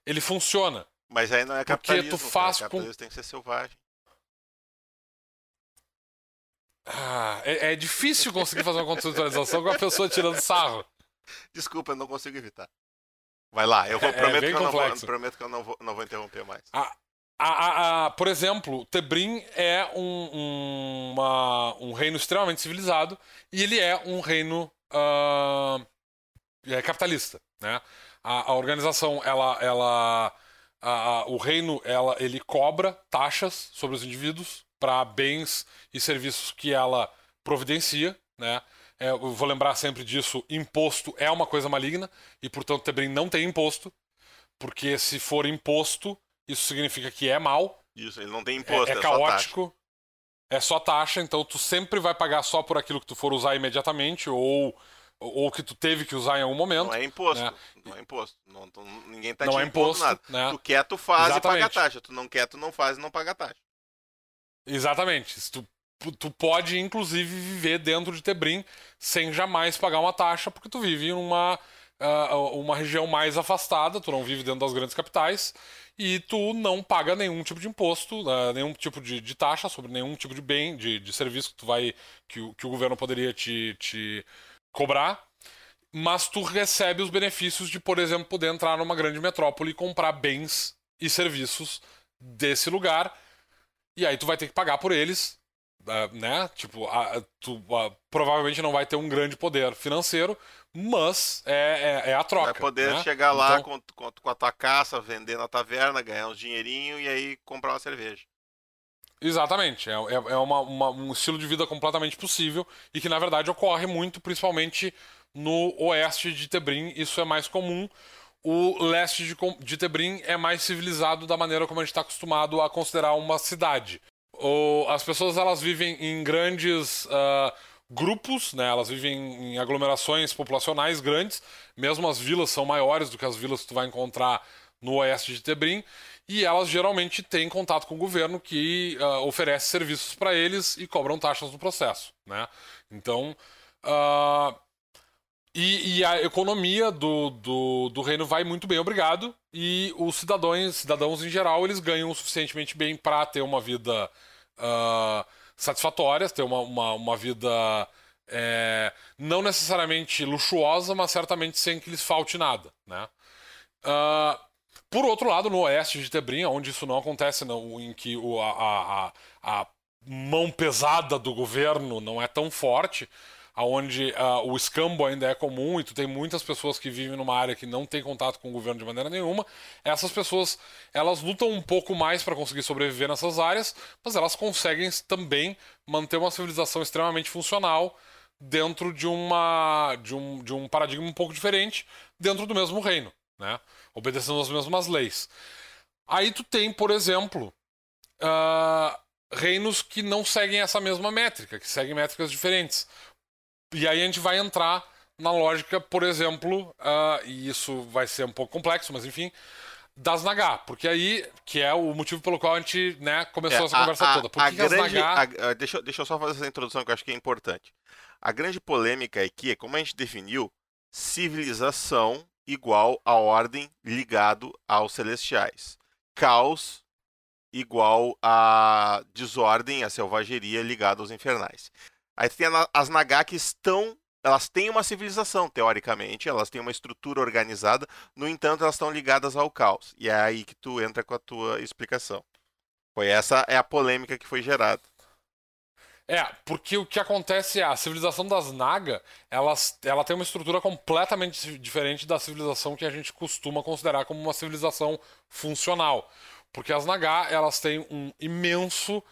ele funciona. Mas aí não é capitalismo. Porque tu faz cara. com... tem que ser selvagem. Ah, é, é, difícil conseguir fazer uma contextualização com a pessoa tirando sarro. Desculpa, eu não consigo evitar. Vai lá, eu vou, é, prometo, é que eu não vou, prometo que eu não vou, não vou interromper mais. A, a, a, por exemplo, Tebrim é um, um, uma, um reino extremamente civilizado e ele é um reino uh, é capitalista. Né? A, organização, ela, ela, o reino, ela, ele cobra taxas sobre os indivíduos para bens e serviços que ela providencia, né? É, eu vou lembrar sempre disso, imposto é uma coisa maligna e, portanto, Tebrim não tem imposto, porque se for imposto, isso significa que é mal. Isso, ele não tem imposto, é, é, é caótico. Só é só taxa, então tu sempre vai pagar só por aquilo que tu for usar imediatamente ou ou que tu teve que usar em algum momento. Não é imposto. Né? Não é imposto. Não, tu, ninguém tá não te é imposto, nada. Né? Tu quer, tu faz Exatamente. e paga taxa. Tu não quer, tu não faz e não paga taxa. Exatamente. Tu tu pode, inclusive, viver dentro de Tebrim sem jamais pagar uma taxa, porque tu vive em uma, uh, uma região mais afastada, tu não vive dentro das grandes capitais, e tu não paga nenhum tipo de imposto, uh, nenhum tipo de, de, taxa sobre nenhum tipo de bem, de, de serviço que tu vai. que, o, que o governo poderia te, te cobrar. Mas tu recebe os benefícios de, por exemplo, poder entrar numa grande metrópole e comprar bens e serviços desse lugar. E aí tu vai ter que pagar por eles Uh, né? Tipo, tu uh, provavelmente não vai ter um grande poder financeiro, mas é, é, é a troca. Vai poder né? chegar lá então... com, com, a tua caça, vender na taverna, ganhar uns dinheirinho e aí comprar uma cerveja. Exatamente. É, é, é uma, uma, um estilo de vida completamente possível e que, na verdade, ocorre muito, principalmente no oeste de Tebrim. Isso é mais comum. O leste de, de Tebrim é mais civilizado da maneira como a gente está acostumado a considerar uma cidade as pessoas elas vivem em grandes uh, grupos, né? Elas vivem em aglomerações populacionais grandes. Mesmo as vilas são maiores do que as vilas que tu vai encontrar no oeste de Tebrim. E elas geralmente têm contato com o governo que uh, oferece serviços para eles e cobram taxas no processo, né? Então, uh, e, e, a economia do, do, do, reino vai muito bem, obrigado. E os cidadãos, cidadãos em geral, eles ganham suficientemente bem para ter uma vida uh, satisfatória, ter uma, uma, uma vida é, não necessariamente luxuosa, mas certamente sem que lhes falte nada. Né? Uh, por outro lado, no oeste de Tebrim, onde isso não acontece, não, em que o, a, a, a mão pesada do governo não é tão forte, onde uh, o escambo ainda é comum e tu tem muitas pessoas que vivem numa área que não tem contato com o governo de maneira nenhuma, essas pessoas elas lutam um pouco mais para conseguir sobreviver nessas áreas, mas elas conseguem também manter uma civilização extremamente funcional dentro de uma de um, de um paradigma um pouco diferente dentro do mesmo reino, né? obedecendo às mesmas leis. Aí tu tem, por exemplo, uh, reinos que não seguem essa mesma métrica, que seguem métricas diferentes. E aí a gente vai entrar na lógica, por exemplo, uh, e isso vai ser um pouco complexo, mas enfim, das Nagá, porque aí, que é o motivo pelo qual a gente né, começou é, essa conversa a, toda. Por que, grande, as Nagá... A, deixa, deixa eu só fazer essa introdução que eu acho que é importante. A grande polêmica aqui é como a gente definiu civilização igual a ordem ligado aos celestiais. Caos igual a desordem, a selvageria ligado aos infernais. Aí tem as Naga que estão. Elas têm uma civilização, teoricamente, elas têm uma estrutura organizada, no entanto, elas estão ligadas ao caos. E é aí que tu entra com a tua explicação. Foi essa é a polêmica que foi gerada. É, porque o que acontece é a civilização das Naga, elas, ela tem uma estrutura completamente diferente da civilização que a gente costuma considerar como uma civilização funcional. Porque as Naga, elas têm um imenso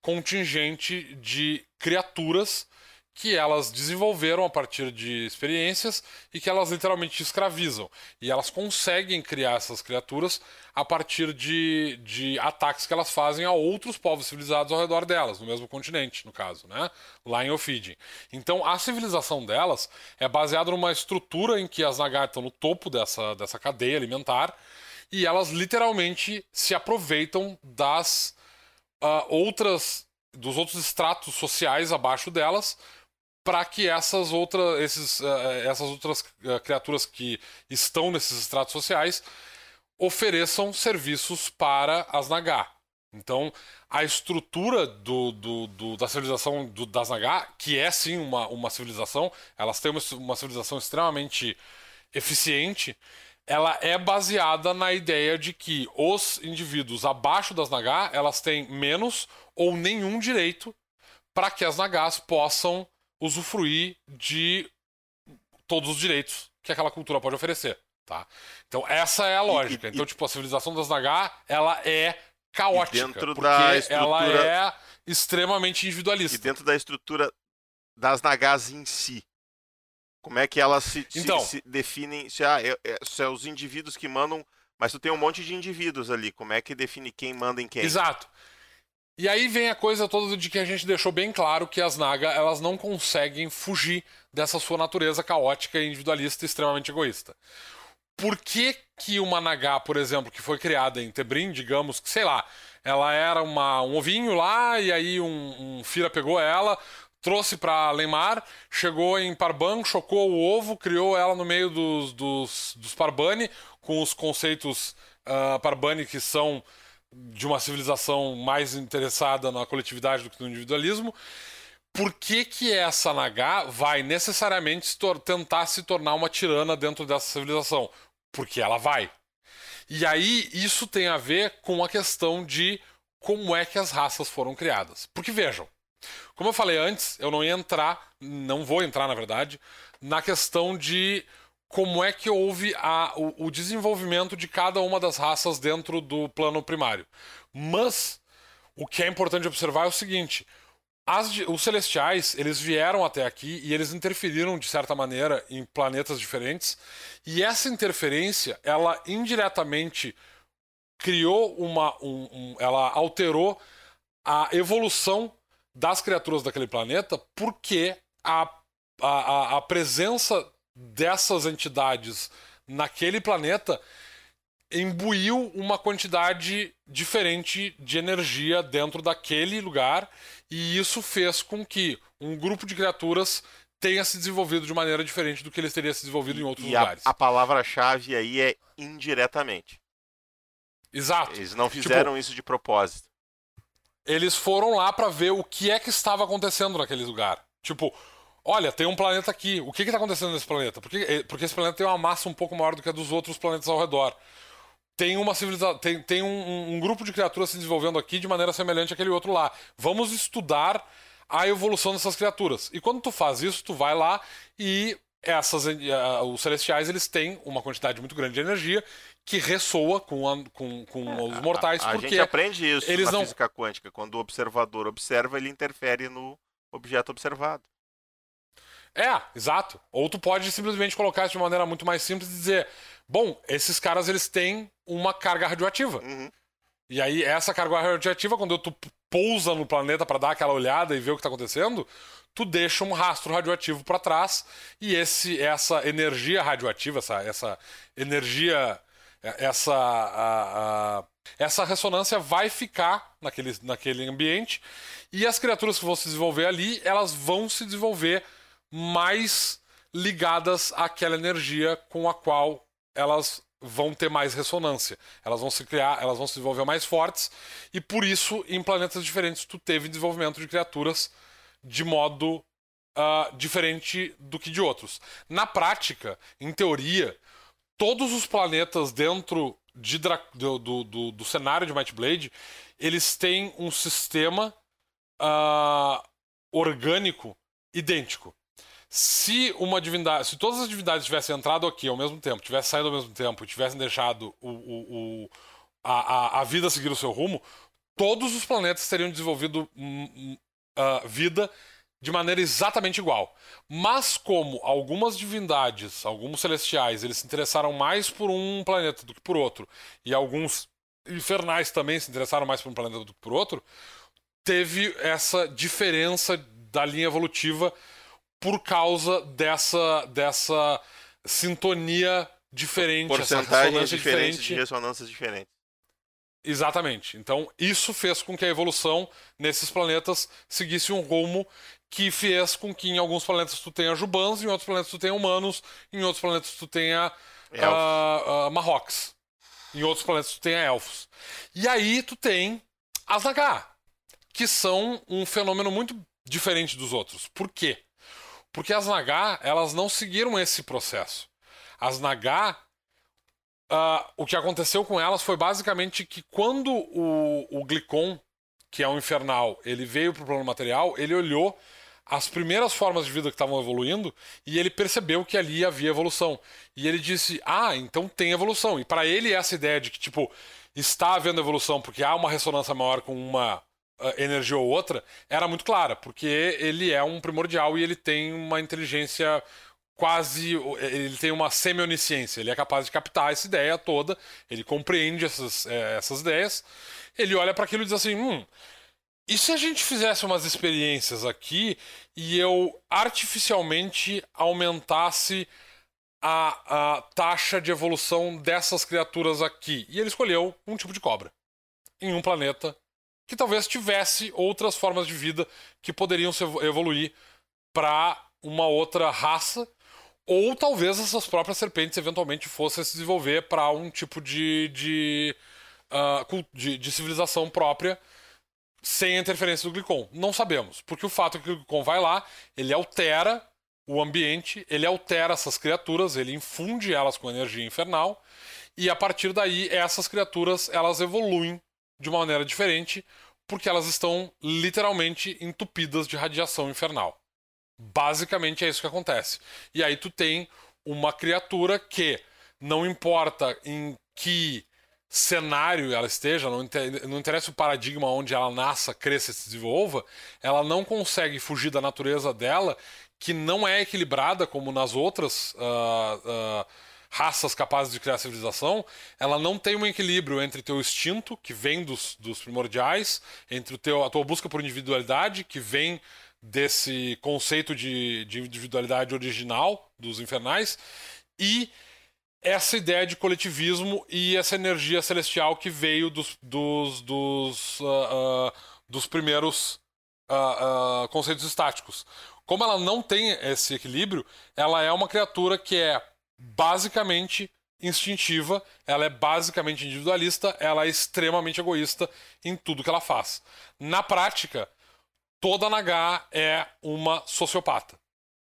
contingente de criaturas que elas desenvolveram a partir de experiências e que elas literalmente escravizam. E elas conseguem criar essas criaturas a partir de, de ataques que elas fazem a outros povos civilizados ao redor delas, no mesmo continente, no caso, né? lá em Ophidian. Então a civilização delas é baseada numa estrutura em que as Nagar estão no topo dessa, dessa cadeia alimentar e elas literalmente se aproveitam das uh, outras dos outros estratos sociais abaixo delas para que essas outras, esses, uh, essas outras uh, criaturas que estão nesses estratos sociais ofereçam serviços para as Naga. Então, a estrutura do, do, do, da civilização do, das Naga, que é sim uma, uma civilização, elas têm uma, uma civilização extremamente eficiente, ela é baseada na ideia de que os indivíduos abaixo das Naga, elas têm menos ou nenhum direito para que as Nagas possam usufruir de todos os direitos que aquela cultura pode oferecer, tá? Então essa é a lógica. E, e, então, tipo, a civilização das Naga, ela é caótica, dentro porque da estrutura... ela é extremamente individualista. E dentro da estrutura das Nagas em si, como é que elas se, então, se, se definem? Se, ah, é, é, se é os indivíduos que mandam, mas tu tem um monte de indivíduos ali. Como é que define quem manda em quem? Exato. E aí vem a coisa toda de que a gente deixou bem claro que as Naga elas não conseguem fugir dessa sua natureza caótica, individualista e extremamente egoísta. Por que, que uma Naga, por exemplo, que foi criada em Tebrim, digamos que, sei lá, ela era uma, um ovinho lá e aí um, um Fira pegou ela, trouxe para Lemar, chegou em Parban, chocou o ovo, criou ela no meio dos, dos, dos Parbani, com os conceitos uh, Parbani que são de uma civilização mais interessada na coletividade do que no individualismo, por que, que essa Naga vai necessariamente se tentar se tornar uma tirana dentro dessa civilização? Porque ela vai. E aí isso tem a ver com a questão de como é que as raças foram criadas. Porque vejam, como eu falei antes, eu não ia entrar, não vou entrar na verdade, na questão de como é que houve a, o, o, desenvolvimento de cada uma das raças dentro do plano primário. Mas o que é importante observar é o seguinte: as, os celestiais eles vieram até aqui e eles interferiram de certa maneira em planetas diferentes e essa interferência ela indiretamente criou uma, um, um, ela alterou a evolução das criaturas daquele planeta porque a, a, a presença dessas entidades naquele planeta imbuiu uma quantidade diferente de energia dentro daquele lugar e isso fez com que um grupo de criaturas tenha se desenvolvido de maneira diferente do que eles teriam se desenvolvido em outros e lugares. A, a palavra-chave aí é indiretamente. Exato. Eles não fizeram tipo, isso de propósito. Eles foram lá para ver o que é que estava acontecendo naquele lugar. Tipo, Olha, tem um planeta aqui. O que está acontecendo nesse planeta? Porque, eh, porque esse planeta tem uma massa um pouco maior do que a dos outros planetas ao redor. Tem uma civilização, tem, tem um, um, grupo de criaturas se desenvolvendo aqui de maneira semelhante àquele outro lá. Vamos estudar a evolução dessas criaturas. E quando tu faz isso, tu vai lá e essas, uh, os celestiais eles têm uma quantidade muito grande de energia que ressoa com, a, com, com é, os mortais. A, a porque gente aprende isso eles na não... física quântica. Quando o observador observa, ele interfere no objeto observado. É, exato. Ou tu pode simplesmente colocar isso de maneira muito mais simples e dizer: bom, esses caras eles têm uma carga radioativa. Uhum. E aí, essa carga radioativa, quando tu pousa no planeta para dar aquela olhada e ver o que está acontecendo, tu deixa um rastro radioativo para trás e esse, essa energia radioativa, essa, essa energia, essa, a, a, essa ressonância vai ficar naquele, naquele ambiente e as criaturas que vão se desenvolver ali, elas vão se desenvolver mais ligadas àquela energia com a qual elas vão ter mais ressonância. Elas vão se criar, elas vão se desenvolver mais fortes e por isso em planetas diferentes tu teve desenvolvimento de criaturas de modo uh, diferente do que de outros. Na prática, em teoria, todos os planetas dentro de do, do, do, cenário de Might Blade eles têm um sistema uh, orgânico idêntico se uma divindade, se todas as divindades tivessem entrado aqui ao mesmo tempo, tivessem saído ao mesmo tempo, tivessem deixado o, o, o a, a, vida seguir o seu rumo, todos os planetas teriam desenvolvido uh, vida de maneira exatamente igual. Mas como algumas divindades, alguns celestiais, eles se interessaram mais por um planeta do que por outro, e alguns infernais também se interessaram mais por um planeta do que por outro, teve essa diferença da linha evolutiva por causa dessa dessa sintonia diferente, porcentagens diferentes diferente. de ressonâncias diferentes. Exatamente. Então, isso fez com que a evolução nesses planetas seguisse um rumo que fez com que em alguns planetas tu tenha Jubans, em outros planetas tu tenha humanos, em outros planetas tu tenha uh, uh, Marrocos, em outros planetas tu tenha elfos. E aí tu tem as Naga, que são um fenômeno muito diferente dos outros. Por quê? Porque as Naga, elas não seguiram esse processo. As Naga Uh, o que aconteceu com elas foi basicamente que quando o, o Glicon, que é um infernal, ele veio para o plano material, ele olhou as primeiras formas de vida que estavam evoluindo e ele percebeu que ali havia evolução. E ele disse: Ah, então tem evolução. E para ele, essa ideia de que, tipo, está havendo evolução porque há uma ressonância maior com uma energia ou outra, era muito clara, porque ele é um primordial e ele tem uma inteligência quase. Ele tem uma semi-onisciência. Ele é capaz de captar essa ideia toda, ele compreende essas, é, essas ideias. Ele olha para aquilo e diz assim: hum. E se a gente fizesse umas experiências aqui e eu artificialmente aumentasse a, a taxa de evolução dessas criaturas aqui? E ele escolheu um tipo de cobra em um planeta que talvez tivesse outras formas de vida que poderiam se evoluir para uma outra raça ou talvez essas próprias serpentes eventualmente fossem se desenvolver para um tipo de, de, uh, de, de, civilização própria sem a interferência do glicon. Não sabemos, porque o fato é que o glicon vai lá, ele altera o ambiente, ele altera essas criaturas, ele infunde elas com energia infernal, e a partir daí essas criaturas elas evoluem de uma maneira diferente, porque elas estão literalmente entupidas de radiação infernal. Basicamente é isso que acontece. E aí tu tem uma criatura que não importa em que cenário ela esteja, não, não interessa o paradigma onde ela nasça, cresça e se desenvolva, ela não consegue fugir da natureza dela, que não é equilibrada como nas outras uh, uh, raças capazes de criar civilização. Ela não tem um equilíbrio entre teu instinto, que vem dos, dos primordiais, entre o teu, a tua busca por individualidade, que vem desse conceito de, de individualidade original dos infernais e essa ideia de coletivismo e essa energia celestial que veio dos, dos, dos, uh, uh, dos primeiros uh, conceitos estáticos. Como ela não tem esse equilíbrio, ela é uma criatura que é basicamente instintiva, ela é basicamente individualista, ela é extremamente egoísta em tudo que ela faz. Na prática, toda Naga é uma sociopata.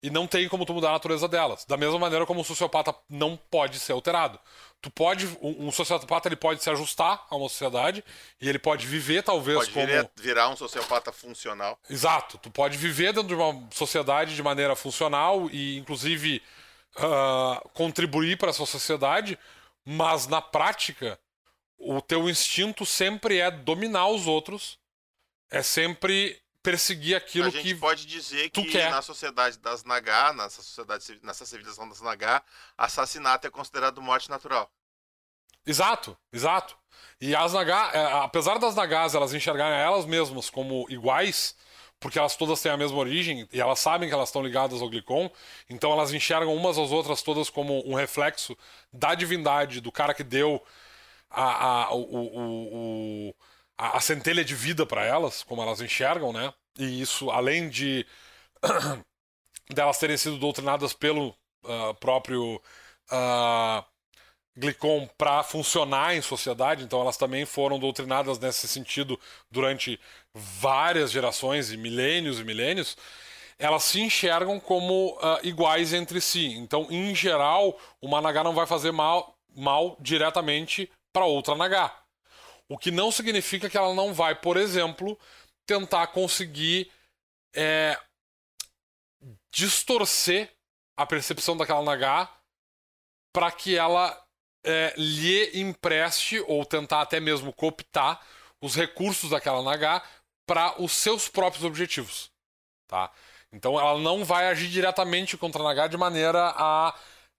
E não tem como tu mudar a natureza delas. Da mesma maneira como um sociopata não pode ser alterado. Tu pode. Um, sociopata ele pode se ajustar a uma sociedade e ele pode viver, talvez, pode como. Pode virar um sociopata funcional. Exato. Tu pode viver dentro de uma sociedade de maneira funcional e, inclusive, uh, contribuir para essa sociedade, mas na prática, o teu instinto sempre é dominar os outros, é sempre perseguir aquilo que. A gente que pode dizer que quer. na sociedade das Nagá, nessa sociedade, nessa civilização das Nagá, assassinato é considerado morte natural. Exato, exato. E as Nagá, é, apesar das Nagás elas enxergarem elas mesmas como iguais, porque elas todas têm a mesma origem e elas sabem que elas estão ligadas ao Glicon, então elas enxergam umas às outras todas como um reflexo da divindade, do cara que deu a, a, o, o, o a, a centelha de vida para elas, como elas enxergam, né? E isso, além de (clears throat) delas terem sido doutrinadas pelo uh, próprio uh, Glicon para funcionar em sociedade, então elas também foram doutrinadas nesse sentido durante várias gerações e milênios e milênios. Elas se enxergam como uh, iguais entre si. Então, em geral, uma Naga não vai fazer mal, mal diretamente para outra Naga. O que não significa que ela não vai, por exemplo, tentar conseguir é, distorcer a percepção daquela Naga para que ela é, lhe empreste ou tentar até mesmo cooptar os recursos daquela Naga para os seus próprios objetivos, tá? Então ela não vai agir diretamente contra a Naga de maneira a,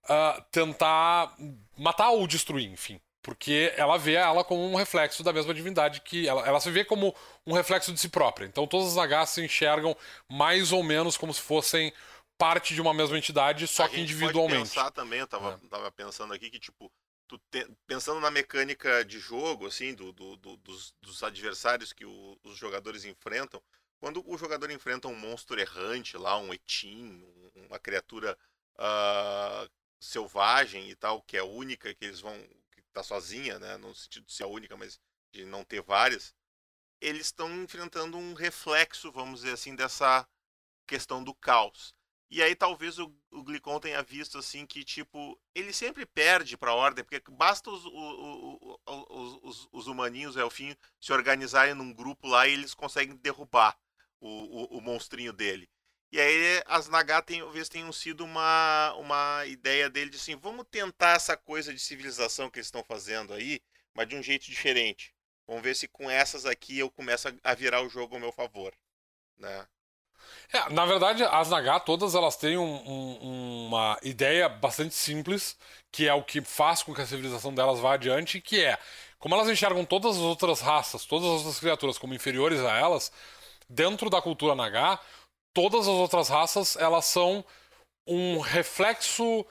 a tentar matar ou destruir, enfim. Porque ela vê ela como um reflexo da mesma divindade que. Ela, ela se vê como um reflexo de si própria. Então todas as Nagas se enxergam mais ou menos como se fossem parte de uma mesma entidade, só a que individualmente. Pode pensar também, eu tava, é. tava pensando aqui que, tipo, te, pensando na mecânica de jogo, assim, do, do, do dos, dos, adversários que o, os jogadores enfrentam, quando o jogador enfrenta um monstro errante lá, um etim, uma criatura uh, selvagem e tal, que é única, que eles vão. que tá sozinha, né? No sentido de ser a única, mas de não ter várias, eles estão enfrentando um reflexo, vamos dizer assim, dessa questão do caos. E aí talvez o, o Glicon tenha visto assim que, tipo, ele sempre perde pra ordem, porque basta os, os, os, os humaninhos, elfinhos, se organizarem num grupo lá e eles conseguem derrubar o, o, o monstrinho dele. E aí as Naga talvez tenham sido uma, uma ideia dele de assim, vamos tentar essa coisa de civilização que eles estão fazendo aí, mas de um jeito diferente. Vamos ver se com essas aqui eu começo a virar o jogo ao meu favor, né? É, na verdade, as Naga todas elas têm um, um, uma ideia bastante simples, que é o que faz com que a civilização delas vá adiante, que é, como elas enxergam todas as outras raças, todas as outras criaturas como inferiores a elas, dentro da cultura Naga, todas as outras raças elas são um reflexo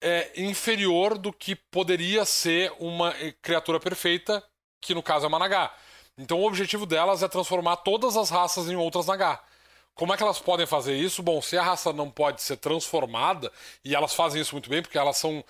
é, inferior do que poderia ser uma eh, criatura perfeita, que no caso é uma Naga. Então o objetivo delas é transformar todas as raças em outras Naga. Como é que elas podem fazer isso? Bom, se a raça não pode ser transformada, e elas fazem isso muito bem, porque elas são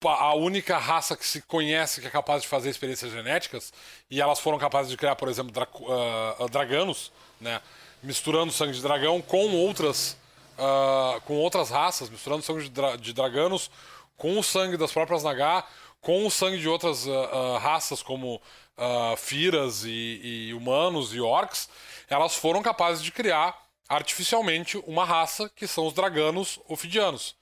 a única raça que se conhece que é capaz de fazer experiências genéticas, e elas foram capazes de criar, por exemplo, dra uh, draganos, né? misturando sangue de dragão com outras, uh, com outras raças, misturando sangue de, dra de, draganos com o sangue das próprias Naga, com o sangue de outras uh, raças, como Firas e, e humanos e orcs, elas foram capazes de criar artificialmente uma raça que são os draganos ofidianos.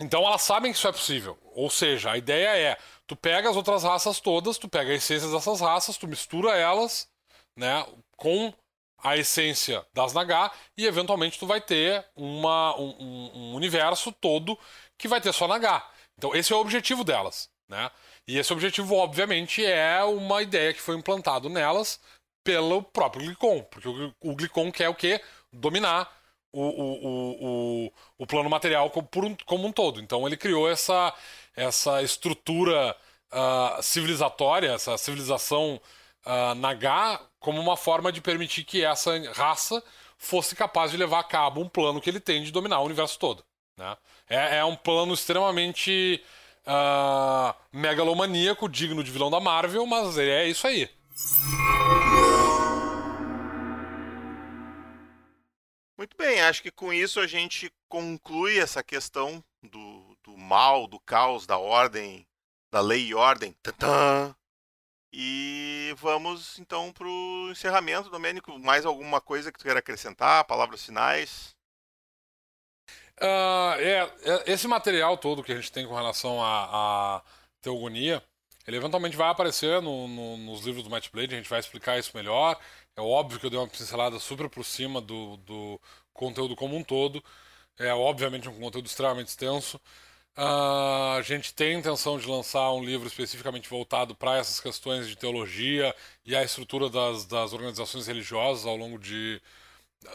Então elas sabem que isso é possível. Ou seja, a ideia é, tu pega as outras raças todas, tu pega a essência dessas raças, tu mistura elas, né, com a essência das Naga e eventualmente tu vai ter uma, um, um universo todo que vai ter só Naga. Então esse é o objetivo delas, né? E esse objetivo, obviamente, é uma ideia que foi implantado nelas pelo próprio Glicon, porque o, Glicon quer o quê? Dominar o, o, o, o plano material como, um, todo. Então ele criou essa, essa estrutura uh, civilizatória, essa civilização uh, Naga, como uma forma de permitir que essa raça fosse capaz de levar a cabo um plano que ele tem de dominar o universo todo. Né? É, é um plano extremamente uh, megalomaníaco, digno de vilão da Marvel, mas é isso aí. Muito bem, acho que com isso a gente conclui essa questão do, do mal, do caos, da ordem, da lei e ordem. Tantã! E vamos então para o encerramento, Domênico. Mais alguma coisa que tu queira acrescentar? Palavras finais? Uh, é, esse material todo que a gente tem com relação à, à teogonia, ele eventualmente vai aparecer no, no, nos livros do Matt Blade, a gente vai explicar isso melhor. É óbvio que eu dei uma pincelada super por cima do, do conteúdo como um todo. É obviamente um conteúdo extremamente extenso. Uh, a gente tem intenção de lançar um livro especificamente voltado para essas questões de teologia e a estrutura das, das organizações religiosas ao longo de.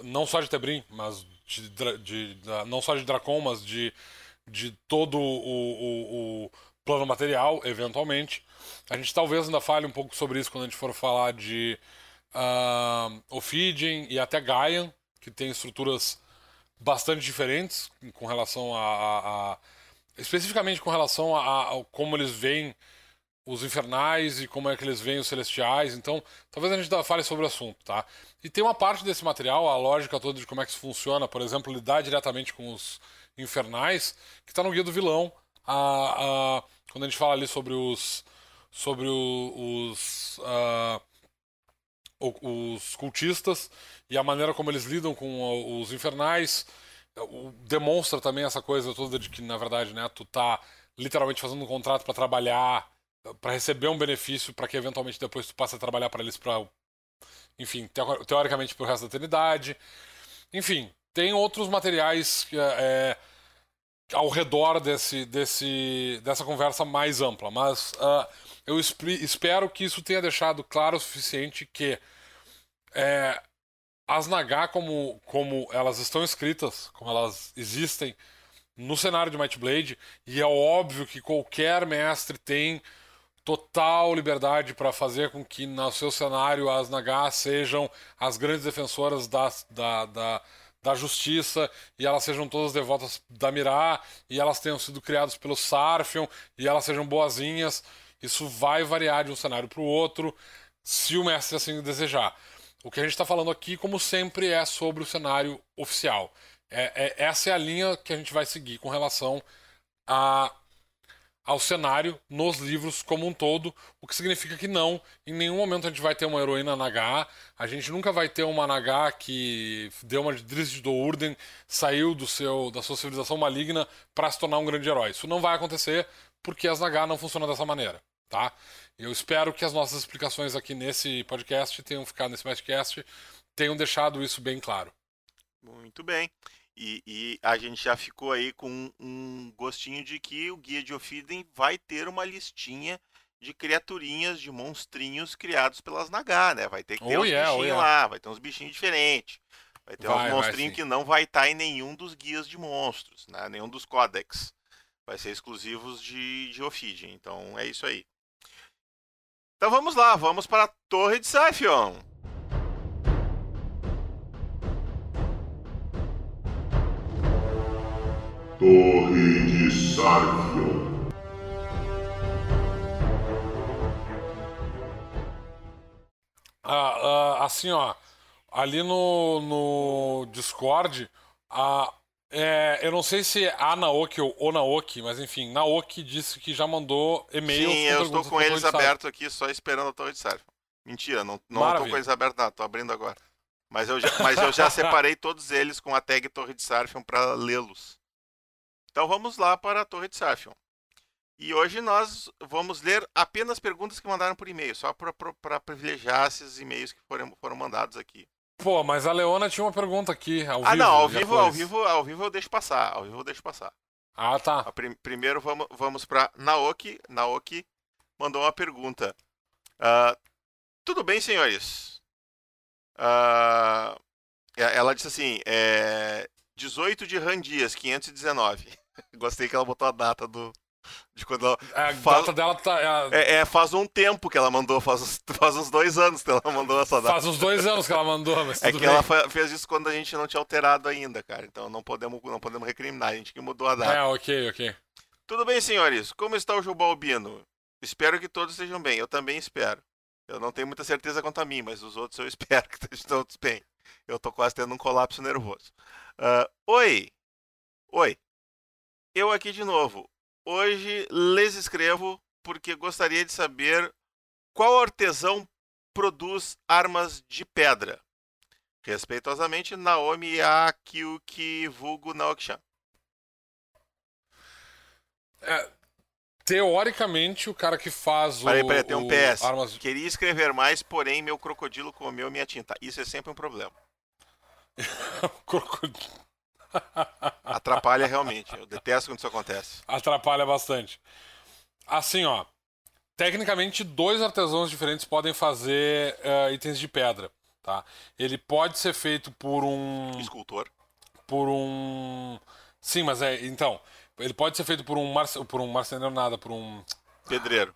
não só de Tebrim, mas de, de, de não só de Dracon, mas de, de todo o, o, o plano material, eventualmente. A gente talvez ainda fale um pouco sobre isso quando a gente for falar de uh, Ophidian e até Gaian, que tem estruturas bastante diferentes com relação a, a, a especificamente com relação a, a, como eles veem os infernais e como é que eles veem os celestiais. Então, talvez a gente fale sobre o assunto, tá? E tem uma parte desse material, a lógica toda de como é que isso funciona, por exemplo, lidar diretamente com os infernais, que está no guia do vilão. A, a, quando a gente fala ali sobre os sobre o, os uh, os cultistas e a maneira como eles lidam com os infernais demonstra também essa coisa toda de que na verdade né tu tá literalmente fazendo um contrato para trabalhar para receber um benefício para que eventualmente depois tu passe a trabalhar para eles para enfim, teoricamente pro resto da eternidade. Enfim, tem outros materiais é, ao redor desse, desse, dessa conversa mais ampla, mas uh, eu espero que isso tenha deixado claro o suficiente que é, as Naga, como, como elas estão escritas, como elas existem no cenário de Might Blade, e é óbvio que qualquer mestre tem total liberdade para fazer com que no seu cenário as Naga sejam as grandes defensoras da, da, da, da justiça e elas sejam todas devotas da Mirá e elas tenham sido criadas pelo Sarfion e elas sejam boazinhas. Isso vai variar de um cenário para o outro, se o mestre assim desejar. O que a gente está falando aqui, como sempre, é sobre o cenário oficial. É, é, essa é a linha que a gente vai seguir com relação a, ao cenário nos livros como um todo, o que significa que não, em nenhum momento a gente vai ter uma heroína Naga, a gente nunca vai ter uma Naga que deu uma Drizzt do Urden, saiu do seu, da sua civilização maligna para se tornar um grande herói. Isso não vai acontecer porque as Naga não funcionam dessa maneira, tá? Eu espero que as nossas explicações aqui nesse podcast tenham ficado nesse podcast, tenham deixado isso bem claro. Muito bem. E, e, a gente já ficou aí com um gostinho de que o Guia de Ofiden vai ter uma listinha de criaturinhas, de monstrinhos criados pelas Nagar, né? Vai ter que ter oh, uns yeah, oh, bichinhos oh, yeah. lá, vai ter uns bichinhos diferentes. Vai ter vai, uns monstrinhos que não vai estar tá em nenhum dos guias de monstros, né? Nenhum dos códex. Vai ser exclusivos de, de Ophidian. Então é isso aí. Então vamos lá, vamos para a Torre de Siphion. Torre de Siphion. Ah, ah, assim, ó, ali no, no Discord, a, é, eu não sei se é a Naoki ou o Naoki, mas enfim, Naoki disse que já mandou e-mail. Sim, eu estou com eles abertos aqui, só esperando a torre de Sarf. Mentira, não, não estou com eles abertos, não, estou abrindo agora. Mas eu, já, mas eu já separei todos eles com a tag Torre de Sarfion para lê-los. Então vamos lá para a Torre de Sarfion. E hoje nós vamos ler apenas perguntas que mandaram por e-mail, só para privilegiar esses e-mails que foram, foram mandados aqui. Pô, mas a Leona tinha uma pergunta aqui, ao ah, vivo. Ah, não, ao vivo, ao vivo, ao vivo eu deixo passar. Ao vivo eu deixo passar. Ah, tá. Prim primeiro vamos, vamos para Naoki. Naoki mandou uma pergunta. Uh, tudo bem, senhores? Uh, ela disse assim: é, 18 de Randias, 519. (laughs) Gostei que ela botou a data do, de quando ela a faz... data dela tá. É, é, faz um tempo que ela mandou, faz, (laughs) faz uns dois anos que ela mandou essa data. Faz uns dois anos que ela mandou, mas É que bem. ela fez isso quando a gente não tinha alterado ainda, cara. Então não podemos, não podemos recriminar, a gente que mudou a data. É, ok, ok. Tudo bem, senhores? Como está o Jubal Albino? Espero que todos estejam bem. Eu também espero. Eu não tenho muita certeza quanto a mim, mas os outros eu (laughs) espero que estejam todos bem. Eu tô quase tendo um colapso nervoso. Uh, oi! Oi! Eu aqui de novo. Hoje lhes escrevo porque gostaria de saber qual artesão produz armas de pedra. Respeitosamente, Naomi Akiuki Vulgo Naokshan. É, teoricamente, o cara que faz peraí, o. Peraí, tem um PS. Armas... Queria escrever mais, porém meu crocodilo comeu minha tinta. Isso é sempre um problema. (laughs) crocodilo. Atrapalha realmente. Eu detesto quando isso acontece. Atrapalha bastante. Assim, ó. Tecnicamente, dois artesãos diferentes podem fazer uh, itens de pedra. Tá? Ele pode ser feito por um. Escultor. Por um. Sim, mas é. Então. Ele pode ser feito por um, marce... por um marceneiro, nada, por um. Pedreiro.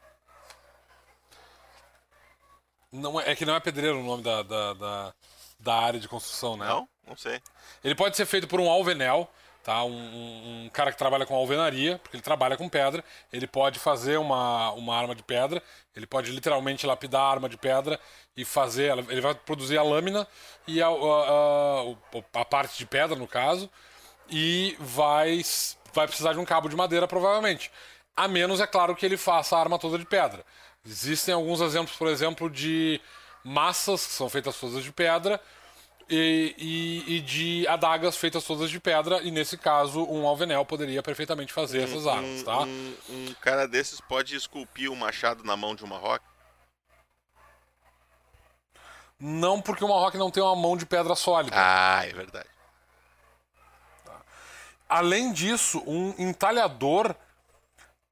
Não é, é que não é pedreiro o nome da, da, da, da área de construção, né? Não? Não sei. Ele pode ser feito por um alvenel, tá? Um, um, cara que trabalha com alvenaria, porque ele trabalha com pedra. Ele pode fazer uma, uma arma de pedra. Ele pode literalmente lapidar a arma de pedra e fazer. Ele vai produzir a lâmina e a, a, a, a parte de pedra, no caso. E vai, vai precisar de um cabo de madeira, provavelmente. A menos, é claro, que ele faça a arma toda de pedra. Existem alguns exemplos, por exemplo, de massas que são feitas todas de pedra e, e, e de adagas feitas todas de pedra, e nesse caso um alvenel poderia perfeitamente fazer essas armas, tá? Um, um cara desses pode esculpir um machado na mão de uma roca? Não porque uma rock não tem uma mão de pedra sólida. Ah, é verdade. Além disso, um entalhador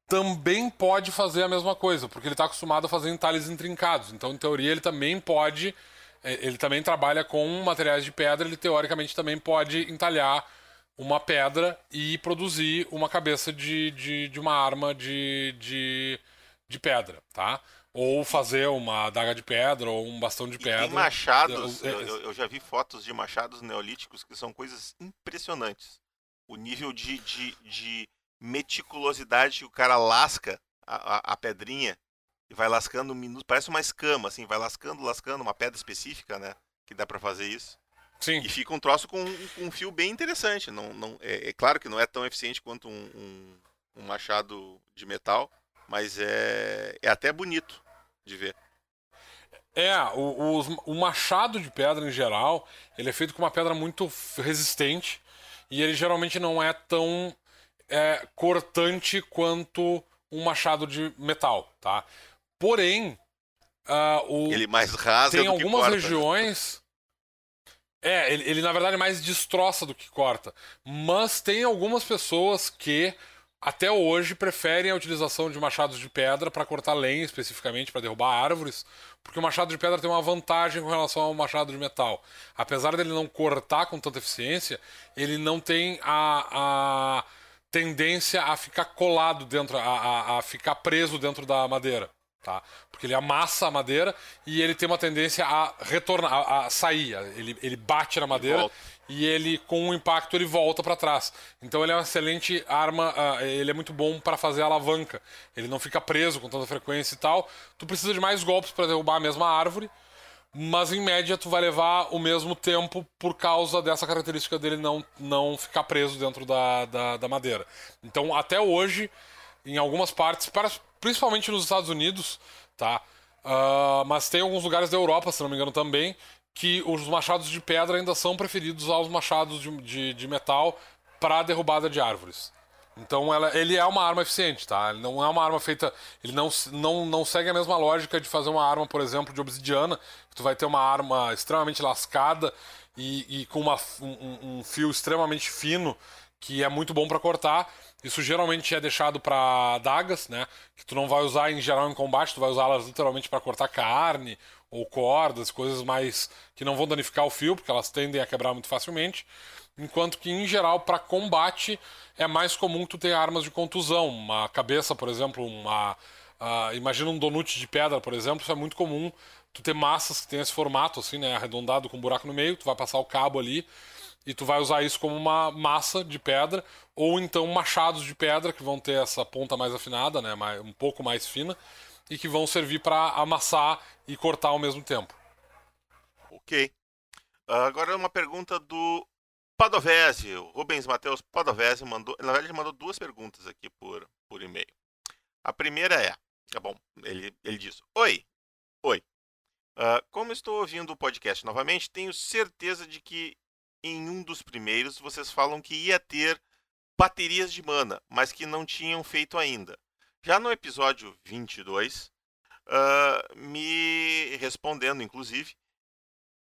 também pode fazer a mesma coisa, porque ele está acostumado a fazer entalhes intrincados. Então, em teoria, ele também pode. É, Ele também trabalha com materiais de pedra, ele teoricamente também pode entalhar uma pedra e produzir uma cabeça de, de, de uma arma de, de, de pedra, tá? Ou fazer uma adaga de pedra ou um bastão de E pedra. tem machados, É, eu, eu- eu já vi fotos de machados neolíticos que são coisas impressionantes. O nível de, de, de meticulosidade que o cara lasca a, a- a pedrinha e vai lascando parece uma escama, assim, vai lascando, lascando, uma pedra específica, né? Que dá pra fazer isso. Sim. E fica um troço com, com um fio bem interessante. Não, não, é, é claro que não é tão eficiente quanto um, um- um machado de metal, mas é, é até bonito de ver. É, o, os- o machado de pedra em geral, ele é feito com uma pedra muito resistente e ele geralmente não é tão é, cortante quanto um machado de metal, tá? Porém, ah, o, Ele mais rasga tem do que algumas corta. regiões. É, ele, ele, na verdade mais destroça do que corta. Mas tem algumas pessoas que até hoje preferem a utilização de machados de pedra para cortar lenha, especificamente para derrubar árvores, porque o machado de pedra tem uma vantagem com relação ao machado de metal. Apesar dele não cortar com tanta eficiência, ele não tem a, a tendência a ficar colado dentro, a, a, a ficar preso dentro da madeira. Tá? Porque ele amassa a madeira e ele tem uma tendência a retornar, a, a sair. Ele, ele bate na madeira volta. e ele, com o impacto, ele volta para trás. Então ele é uma excelente arma, ah, ele é muito bom para fazer alavanca. Ele não fica preso com tanta frequência e tal. Tu precisa de mais golpes para derrubar a mesma árvore, mas em média tu vai levar o mesmo tempo por causa dessa característica dele não, não ficar preso dentro da, da, da madeira. Então até hoje, em algumas partes, para- principalmente nos Estados Unidos, tá? Ah, mas tem alguns lugares da Europa, se não me engano também, que os machados de pedra ainda são preferidos aos machados de, de, de metal para derrubada de árvores. Então ela, ele é uma arma eficiente, tá? Ele não é uma arma feita. Ele não, não, não segue a mesma lógica de fazer uma arma, por exemplo, de obsidiana, que tu vai ter uma arma extremamente lascada e, e com uma, um, um fio extremamente fino que é muito bom para cortar. Isso geralmente é deixado para adagas, né? Que tu não vai usar em geral em combate, tu vai usá-las literalmente para cortar carne ou cordas, coisas mais que não vão danificar o fio, porque elas tendem a quebrar muito facilmente. Enquanto que, em geral, para combate, é mais comum tu ter armas de contusão. Uma cabeça, por exemplo, uma. ah, imagina um donut de pedra, por exemplo, isso é muito comum. Tu ter massas que tem esse formato, assim, né? Arredondado com um buraco no meio, tu vai passar o cabo ali e tu vai usar isso como uma massa de pedra, ou então machados de pedra que vão ter essa ponta mais afinada, né? Um pouco mais fina, e que vão servir para amassar e cortar ao mesmo tempo. Ok. Ah, Agora uma pergunta do Padovese. O Rubens Matheus Padovese mandou. Na verdade, ele mandou duas perguntas aqui por, por e-mail. A primeira é. Tá bom, ele, ele diz: Oi, oi. Ah, como estou ouvindo o podcast novamente, tenho certeza de que em um dos primeiros vocês falam que ia ter baterias de mana, mas que não tinham feito ainda. Já no episódio 22, ah, me respondendo, inclusive,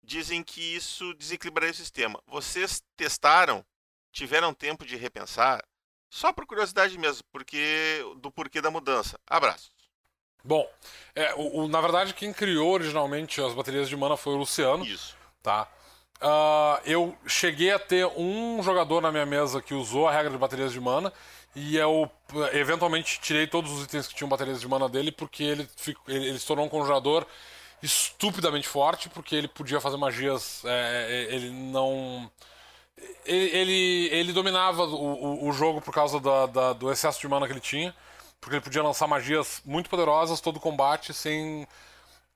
dizem que isso desequilibraria o sistema. Vocês testaram? Tiveram tempo de repensar? Só por curiosidade mesmo, porque do porquê da mudança. Abraços. Bom, é, o, o- na verdade, quem criou originalmente as baterias de mana foi o Luciano. Isso. tá? Ah, eu cheguei a ter um jogador na minha mesa que usou a regra de baterias de mana e eu eh, eventualmente tirei todos os itens que tinham baterias de mana dele porque ele, ele, ele se tornou um conjurador estupidamente forte porque ele podia fazer magias. eh, ele não. Ele, ele, ele dominava o, o, o jogo por causa da- da- do excesso de mana que ele tinha. Porque ele podia lançar magias muito poderosas todo combate sem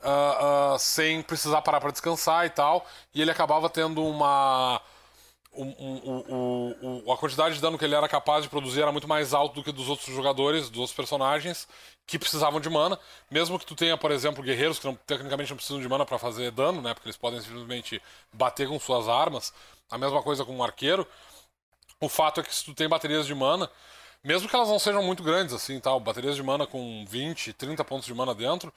ah, ah, sem precisar parar para descansar e tal. E ele acabava tendo uma. um- um- um- um- a quantidade de dano que ele era capaz de produzir era muito mais alto do que dos outros jogadores, dos outros personagens que precisavam de mana. Mesmo que tu tenha, por exemplo, guerreiros que não, tecnicamente não precisam de mana para fazer dano, né? Porque eles podem simplesmente bater com suas armas. A mesma coisa com um arqueiro. O fato é que se tu tem baterias de mana, mesmo que elas não sejam muito grandes assim, tal, baterias de mana com 20, 30 pontos de mana dentro,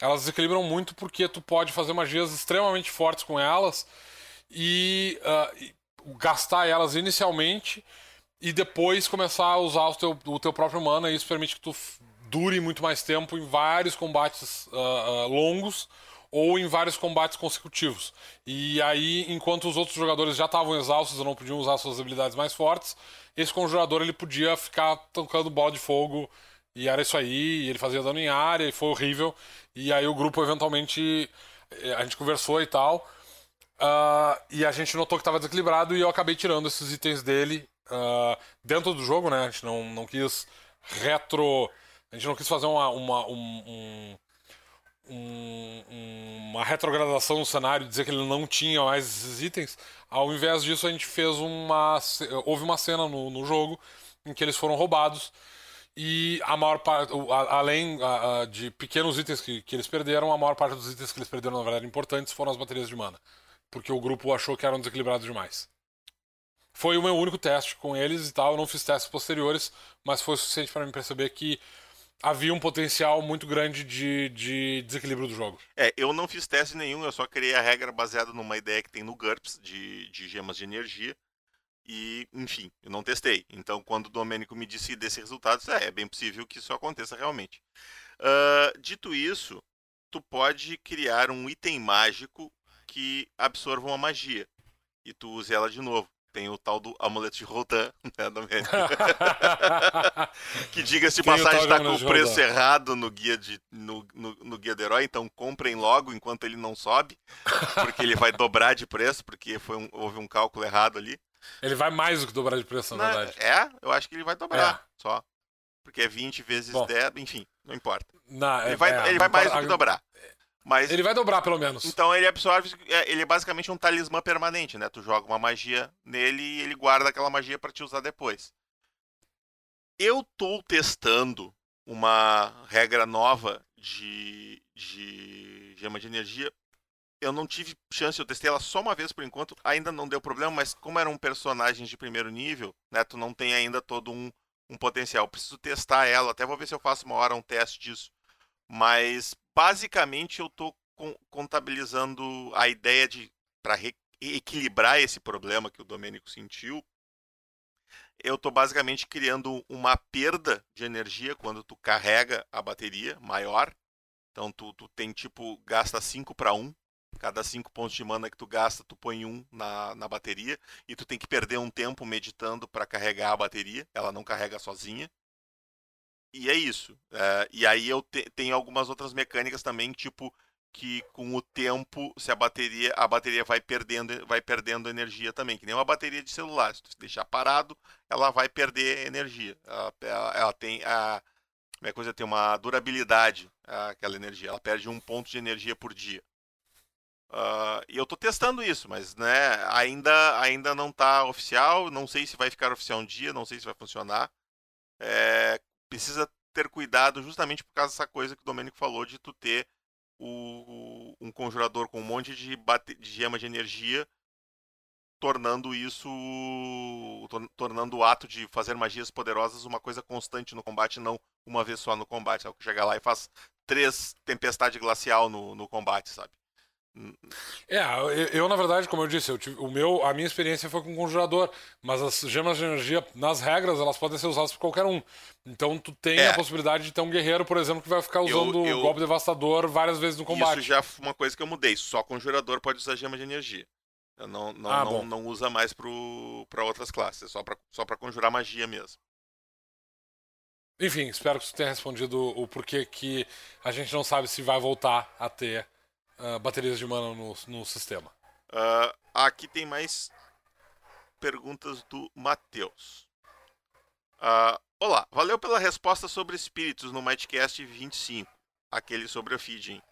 elas desequilibram muito porque tu pode fazer magias extremamente fortes com elas e, uh, gastar elas inicialmente e depois começar a usar o teu, o teu próprio mana, e isso permite que tu dure muito mais tempo em vários combates uh, longos ou em vários combates consecutivos. E aí, enquanto os outros jogadores já estavam exaustos e não podiam usar suas habilidades mais fortes, esse conjurador ele podia ficar tocando bola de fogo e era isso aí, ele fazia dano em área e foi horrível. E aí o grupo eventualmente eh, a gente conversou e tal. Uh, e a gente notou que estava desequilibrado e eu acabei tirando esses itens dele uh, dentro do jogo, né? A gente não, não quis retro. A gente não quis fazer uma, uma, um, um, uma retrogradação no cenário, dizer que ele não tinha mais esses itens. Ao invés disso, a gente fez uma. Houve uma cena no, no jogo em que eles foram roubados. E a maior parte, além de pequenos itens que, que eles perderam, a maior parte dos itens que eles perderam, na verdade, importantes, foram as baterias de mana porque o grupo achou que eram desequilibrados demais. Foi o meu único teste com eles e tal. Eu não fiz testes posteriores, mas foi o suficiente para me perceber que havia um potencial muito grande de, de desequilíbrio do jogo. É, eu não fiz teste nenhum, eu só criei a regra baseada numa ideia que tem no GURPS de, de gemas de energia. E, enfim, eu não testei. Então, quando o Domênico me disse desse resultado, é, é bem possível que isso aconteça realmente. Uh, dito isso, tu pode criar um item mágico que absorvam a magia. E tu use ela de novo. Tem o tal do amuleto de Rodan, (laughs) né, (laughs) que diga-se de passagem está com o preço errado no guia, de, no, no, no, guia do herói, então comprem logo enquanto ele não sobe, porque ele vai dobrar de preço, porque foi um, houve um cálculo errado ali. Ele vai mais do que dobrar de preço, na não, verdade. É, eu acho que ele vai dobrar é. só. Porque é 20 vezes Bom, 10, enfim, não importa. Não, ele, é, vai, é, ele vai mais do que dobrar. Mas, ele vai dobrar, pelo menos. Então ele absorve. É, ele é basicamente um talismã permanente, né? Tu joga uma magia nele e ele guarda aquela magia para te usar depois. Eu tô testando uma regra nova de, de gema de energia. Eu não tive chance, eu testei ela só uma vez por enquanto, ainda não deu problema, mas como eram personagens de primeiro nível, né? Tu não tem ainda todo um, um potencial. Preciso testar ela, até vou ver se eu faço uma hora um teste disso. Mas basicamente eu estou contabilizando a ideia de para equilibrar esse problema que o Domênico sentiu. Eu estou basicamente criando uma perda de energia quando tu carrega a bateria maior. Então tu, tu tem tipo, gasta 5 para 1. Cada 5 pontos de mana que tu gasta, tu põe um na, na bateria. E tu tem que perder um tempo meditando para carregar a bateria. Ela não carrega sozinha. E é isso. É, e aí eu te, tenho algumas outras mecânicas também, tipo que com o tempo, se a bateria a bateria vai perdendo vai perdendo energia também, que nem uma bateria de celular. Se tu deixar parado, ela vai perder energia. Ela, ela, ela tem a como é coisa tem uma durabilidade aquela energia. Ela perde um ponto de energia por dia. Uh, e eu estou testando isso, mas né, ainda, ainda não está oficial. Não sei se vai ficar oficial um dia, não sei se vai funcionar. É, precisa ter cuidado justamente por causa dessa coisa que o Domênico falou de tu ter o, um conjurador com um monte de, bate, de gema de energia tornando isso tornando o ato de fazer magias poderosas uma coisa constante no combate não uma vez só no combate sabe? chega lá e faz três tempestade glacial no, no combate sabe é, eu, eu, na verdade, como eu disse, eu o meu, a minha experiência foi com um conjurador, mas as gemas de energia, nas regras, elas podem ser usadas por qualquer um. Então tu tem é. a possibilidade de ter um guerreiro, por exemplo, que vai ficar usando o golpe devastador várias vezes no combate. Isso já foi uma coisa que eu mudei, só conjurador pode usar gema de energia. Eu não, não, ah, não, não, usa mais para outras classes, é só para só pra conjurar magia mesmo. Enfim, espero que você tenha respondido o porquê que a gente não sabe se vai voltar a ter uh, baterias de mana no, no sistema. Uh, aqui tem mais perguntas do Matheus. Uh, olá, valeu pela resposta sobre espíritos no Mightcast 25, aquele sobre a feeding.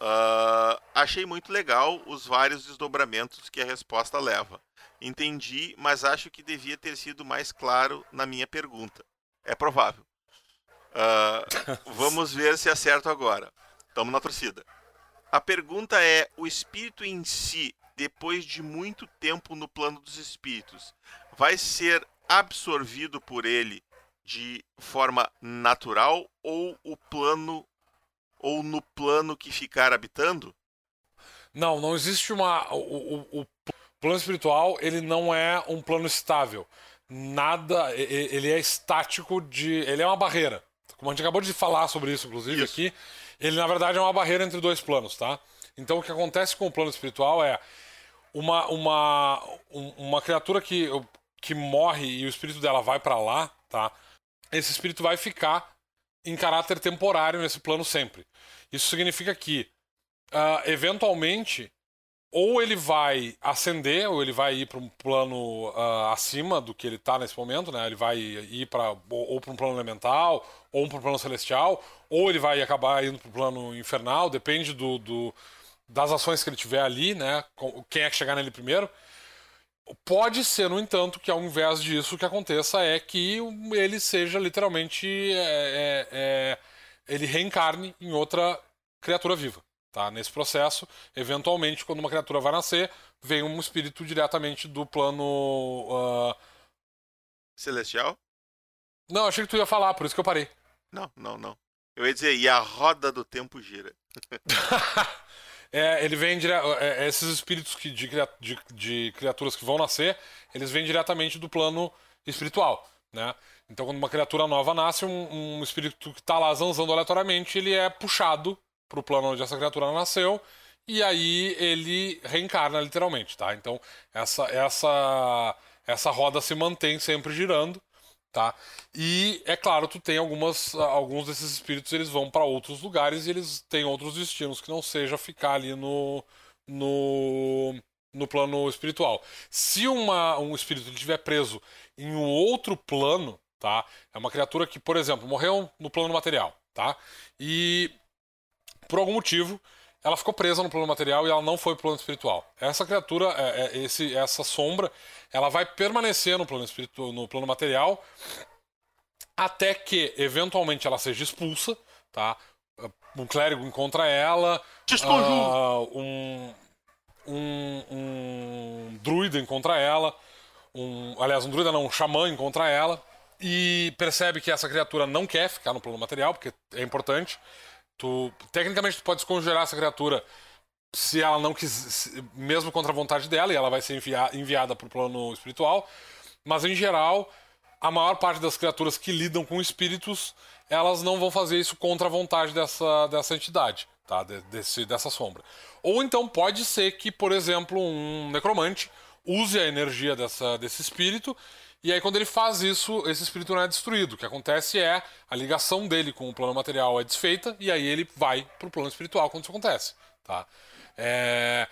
Uh, achei muito legal os vários desdobramentos que a resposta leva. Entendi, mas acho que devia ter sido mais claro na minha pergunta. É provável. Uh, (laughs) vamos ver se acerto agora. Estamos na torcida. A pergunta é: o espírito em si, depois de muito tempo no plano dos espíritos, vai ser absorvido por ele de forma natural ou o plano ou no plano que ficar habitando? Não, não existe uma o, o, o plano espiritual, ele não é um plano estável. Nada, ele é estático de, ele é uma barreira. Como a gente acabou de falar sobre isso inclusive isso. aqui, ele na verdade é uma barreira entre dois planos, tá? Então o que acontece com o plano espiritual é uma uma uma criatura que que morre e o espírito dela vai para lá, tá? Esse espírito vai ficar em caráter temporário nesse plano sempre. Isso significa que, uh, eventualmente, ou ele vai ascender, ou ele vai ir para um plano uh, acima do que ele está nesse momento, né? Ele vai ir para ou para um plano elemental, ou para um plano celestial, ou ele vai acabar indo para o plano infernal, depende do, do, das ações que ele tiver ali, né? Quem é que chegar nele primeiro. Pode ser, no entanto, que ao invés disso o que aconteça é que ele seja literalmente. É, é, é, ele reencarne em outra criatura viva. Tá? Nesse processo, eventualmente, quando uma criatura vai nascer, vem um espírito diretamente do plano. Uh... Celestial? Não, achei que tu ia falar, por isso que eu parei. Não, não, não. Eu ia dizer, e a roda do tempo gira. (laughs) É, ele vem dire... É, é, esses espíritos que, de, de, de, criaturas que vão nascer, eles vêm diretamente do plano espiritual, né? Então, quando uma criatura nova nasce, um, um espírito que está lá zanzando aleatoriamente, ele é puxado para o plano onde essa criatura nasceu e aí ele reencarna literalmente, tá? Então, essa essa essa roda se mantém sempre girando tá? E é claro, tu tem algumas alguns desses espíritos eles vão para outros lugares e eles têm outros destinos que não seja ficar ali no no no plano espiritual. Se uma, um espírito estiver preso em um outro plano, tá? É uma criatura que, por exemplo, morreu no plano material, tá? E por algum motivo ela ficou presa no plano material e ela não foi pro plano espiritual. Essa criatura, é, é, esse, essa sombra, ela vai permanecer no plano espiritual, no plano material, até que eventualmente ela seja expulsa, tá? Um clérigo encontra ela, uh, um, um, um druida encontra ela, um, aliás, um druida não, um xamã encontra ela e percebe que essa criatura não quer ficar no plano material, porque é importante. Tu, tecnicamente, tu pode descongelar essa criatura se ela não quiser, mesmo contra a vontade dela, e ela vai ser envia, enviada para o plano espiritual. Mas, em geral, a maior parte das criaturas que lidam com espíritos, elas não vão fazer isso contra a vontade dessa, dessa entidade, tá? Desse, dessa sombra. Ou então pode ser que, por exemplo, um necromante use a energia dessa, desse espírito e aí, quando ele faz isso, esse espírito não é destruído. O que acontece é a ligação dele com o plano material é desfeita e aí ele vai para o plano espiritual quando isso acontece. Tá? É...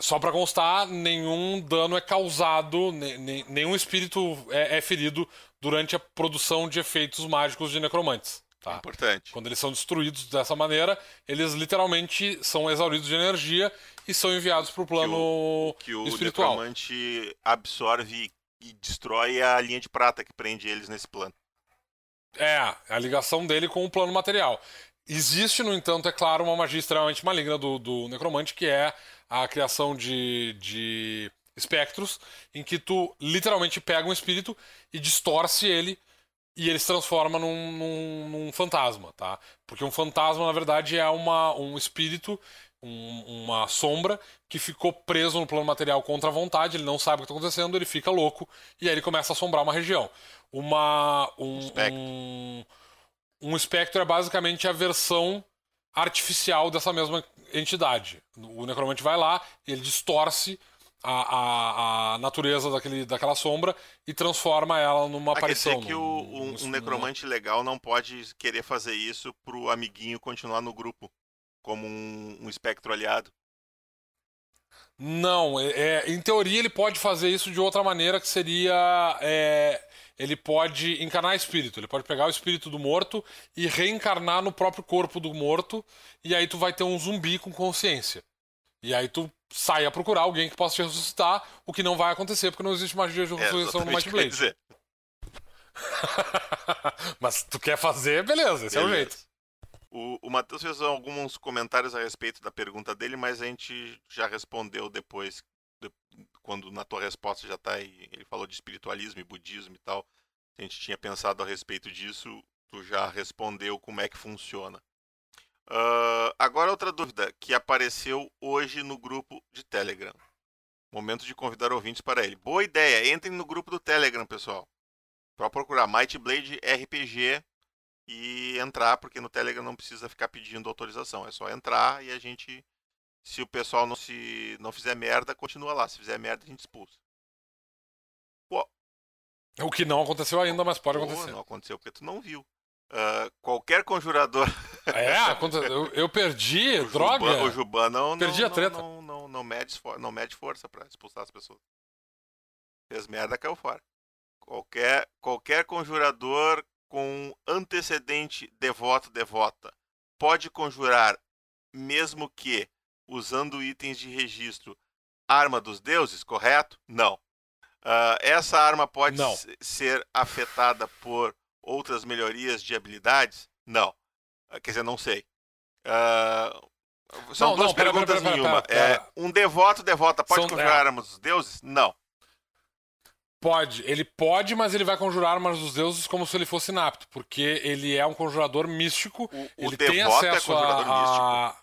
Só para constar, nenhum dano é causado, nenhum espírito é, é, ferido durante a produção de efeitos mágicos de necromantes. Tá? Importante. Quando eles são destruídos dessa maneira, eles literalmente são exauridos de energia e são enviados para o plano que o, que o espiritual. necromante absorve e destrói a linha de prata que prende eles nesse plano. É, a ligação dele com o plano material. Existe, no entanto, é claro, uma magia extremamente maligna do, do necromante, que é a criação de, de espectros, em que tu literalmente pega um espírito e distorce ele e ele se transforma num, num, num fantasma, tá? Porque um fantasma, na verdade, é uma, um espírito um, uma sombra que ficou preso no plano material contra a vontade, ele não sabe o que está acontecendo, ele fica louco e aí ele começa a assombrar uma região. Uma, um, espectro. Um, um espectro é basicamente a versão artificial dessa mesma entidade. O necromante vai lá ele distorce a, a, a, natureza daquele, daquela sombra e transforma ela numa ah, aparição. Quer dizer que o, um, um necromante legal não pode querer fazer isso pro amiguinho continuar no grupo como um, um espectro aliado? Não, é, é, em teoria ele pode fazer isso de outra maneira que seria. É, ele pode encarnar espírito, ele pode pegar o espírito do morto e reencarnar no próprio corpo do morto, e aí tu vai ter um zumbi com consciência. E aí tu sai a procurar alguém que possa te ressuscitar, o que não vai acontecer porque não existe magia de É, ressurreição no exatamente Might Blade. (laughs) Mas tu quer fazer, beleza, esse é o Beleza. jeito. O, o Matheus fez alguns comentários a respeito da pergunta dele, mas a gente já respondeu depois, de- quando na tua resposta já tá aí. Ele falou de espiritualismo e budismo e tal. A gente tinha pensado a respeito disso, tu já respondeu como é que funciona. Ah, agora outra dúvida que apareceu hoje no grupo de Telegram. Momento de convidar ouvintes para ele. Boa ideia, entrem no grupo do Telegram, pessoal. Só procurar Might Blade RPG e entrar, porque no Telegram não precisa ficar pedindo autorização. É só entrar e a gente, se o pessoal não se não fizer merda, continua lá. Se fizer merda, a gente expulsa. O que não aconteceu ainda, mas pode Pô, acontecer. não aconteceu porque tu não viu. Ah, qualquer conjurador. É, aconte- eu, eu perdi, (laughs) o droga. Juban, o Juban não, Perdi não, a treta. Não, não, não, não mede, não mede força pra expulsar as pessoas. Fez merda, caiu fora. Qualquer, qualquer conjurador com antecedente devoto, devota, pode conjurar, mesmo que usando itens de registro, arma dos deuses, correto? Não. Ah, essa arma pode Não. ser afetada por outras melhorias de habilidades? Não. Ah, Quer dizer, não sei. Ah, são Não, duas não, pera, pera, perguntas pera, em pera, uma. pera, É, pera. um devoto, devota, pode São- conjurar é. armas dos deuses? Não. Pode, ele pode, mas ele vai conjurar armas dos deuses como se ele fosse inapto, porque ele é um conjurador místico. O, o ele tem devoto é acesso conjurador a, místico. a...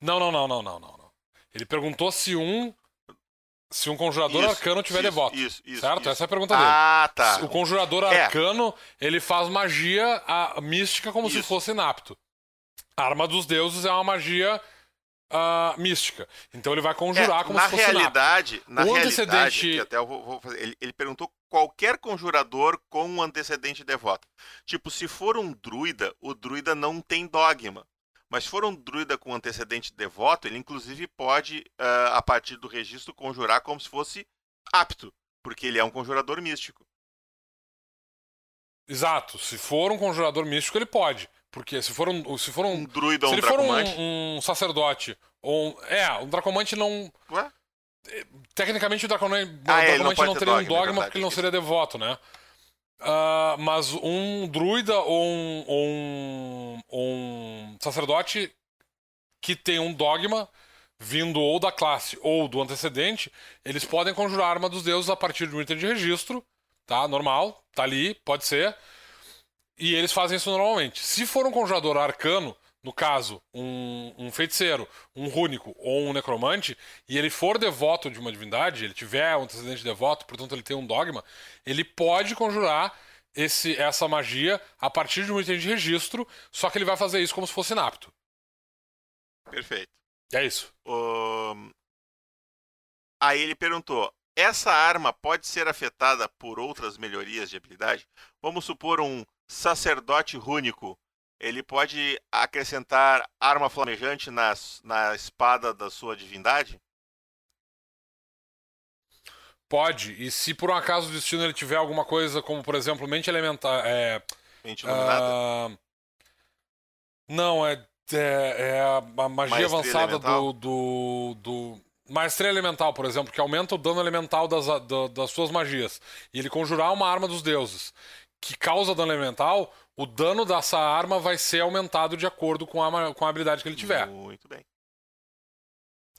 Não, não, não, não, não, não, não. Ele perguntou se um se um conjurador Isso, arcano tiver isso, devoto. Isso, isso. certo? isso. Essa é a pergunta dele. Ah, tá. O conjurador É. arcano, ele faz magia mística como se Isso. fosse inapto. A arma dos deuses é uma magia ah, mística. Então ele vai conjurar É, como na se fosse realidade, na O realidade, antecedente- até eu vou, vou fazer, ele, ele perguntou qualquer conjurador com um antecedente devoto. Tipo, se for um druida, o druida não tem dogma. Mas se for um druida com antecedente devoto, ele inclusive pode, ah, a partir do registro, conjurar como se fosse apto, porque ele é um conjurador místico. Exato. Se for um conjurador místico, ele pode. Porque se for um, se for Um um, druida ou um ele for um, um sacerdote ou um, é, um dracomante não Ué? Tecnicamente o Dracomante, Ah, o é, não Dracomante pode não, ter teria um dogma, é dogma verdade, porque ele não seria devoto, né? Ah, mas um druida ou um, ou um, ou um sacerdote que tem um dogma vindo ou da classe ou do antecedente, eles podem conjurar a arma dos deuses a partir de um item de registro, tá? Normal, tá ali, pode ser. E eles fazem isso normalmente. Se for um conjurador arcano, no caso, um, um feiticeiro, um rúnico ou um necromante, e ele for devoto de uma divindade, ele tiver um antecedente devoto, portanto ele tem um dogma, ele pode conjurar esse, essa magia a partir de um item de registro, só que ele vai fazer isso como se fosse inapto. Perfeito. É isso. Ahn, Aí ele perguntou: essa arma pode ser afetada por outras melhorias de habilidade? Vamos supor um sacerdote rúnico. Ele pode acrescentar arma flamejante nas, na espada da sua divindade? Pode. E se por um acaso o destino ele tiver alguma coisa como, por exemplo, mente elemental. É, Mente iluminada? ah, não, é, é, é a magia Maestria avançada do, do, do. Maestria elemental, por exemplo, que aumenta o dano elemental das, da- das suas magias. E ele conjurar uma arma dos deuses que causa dano elemental, o dano dessa arma vai ser aumentado de acordo com a, com a habilidade que ele tiver. Muito bem.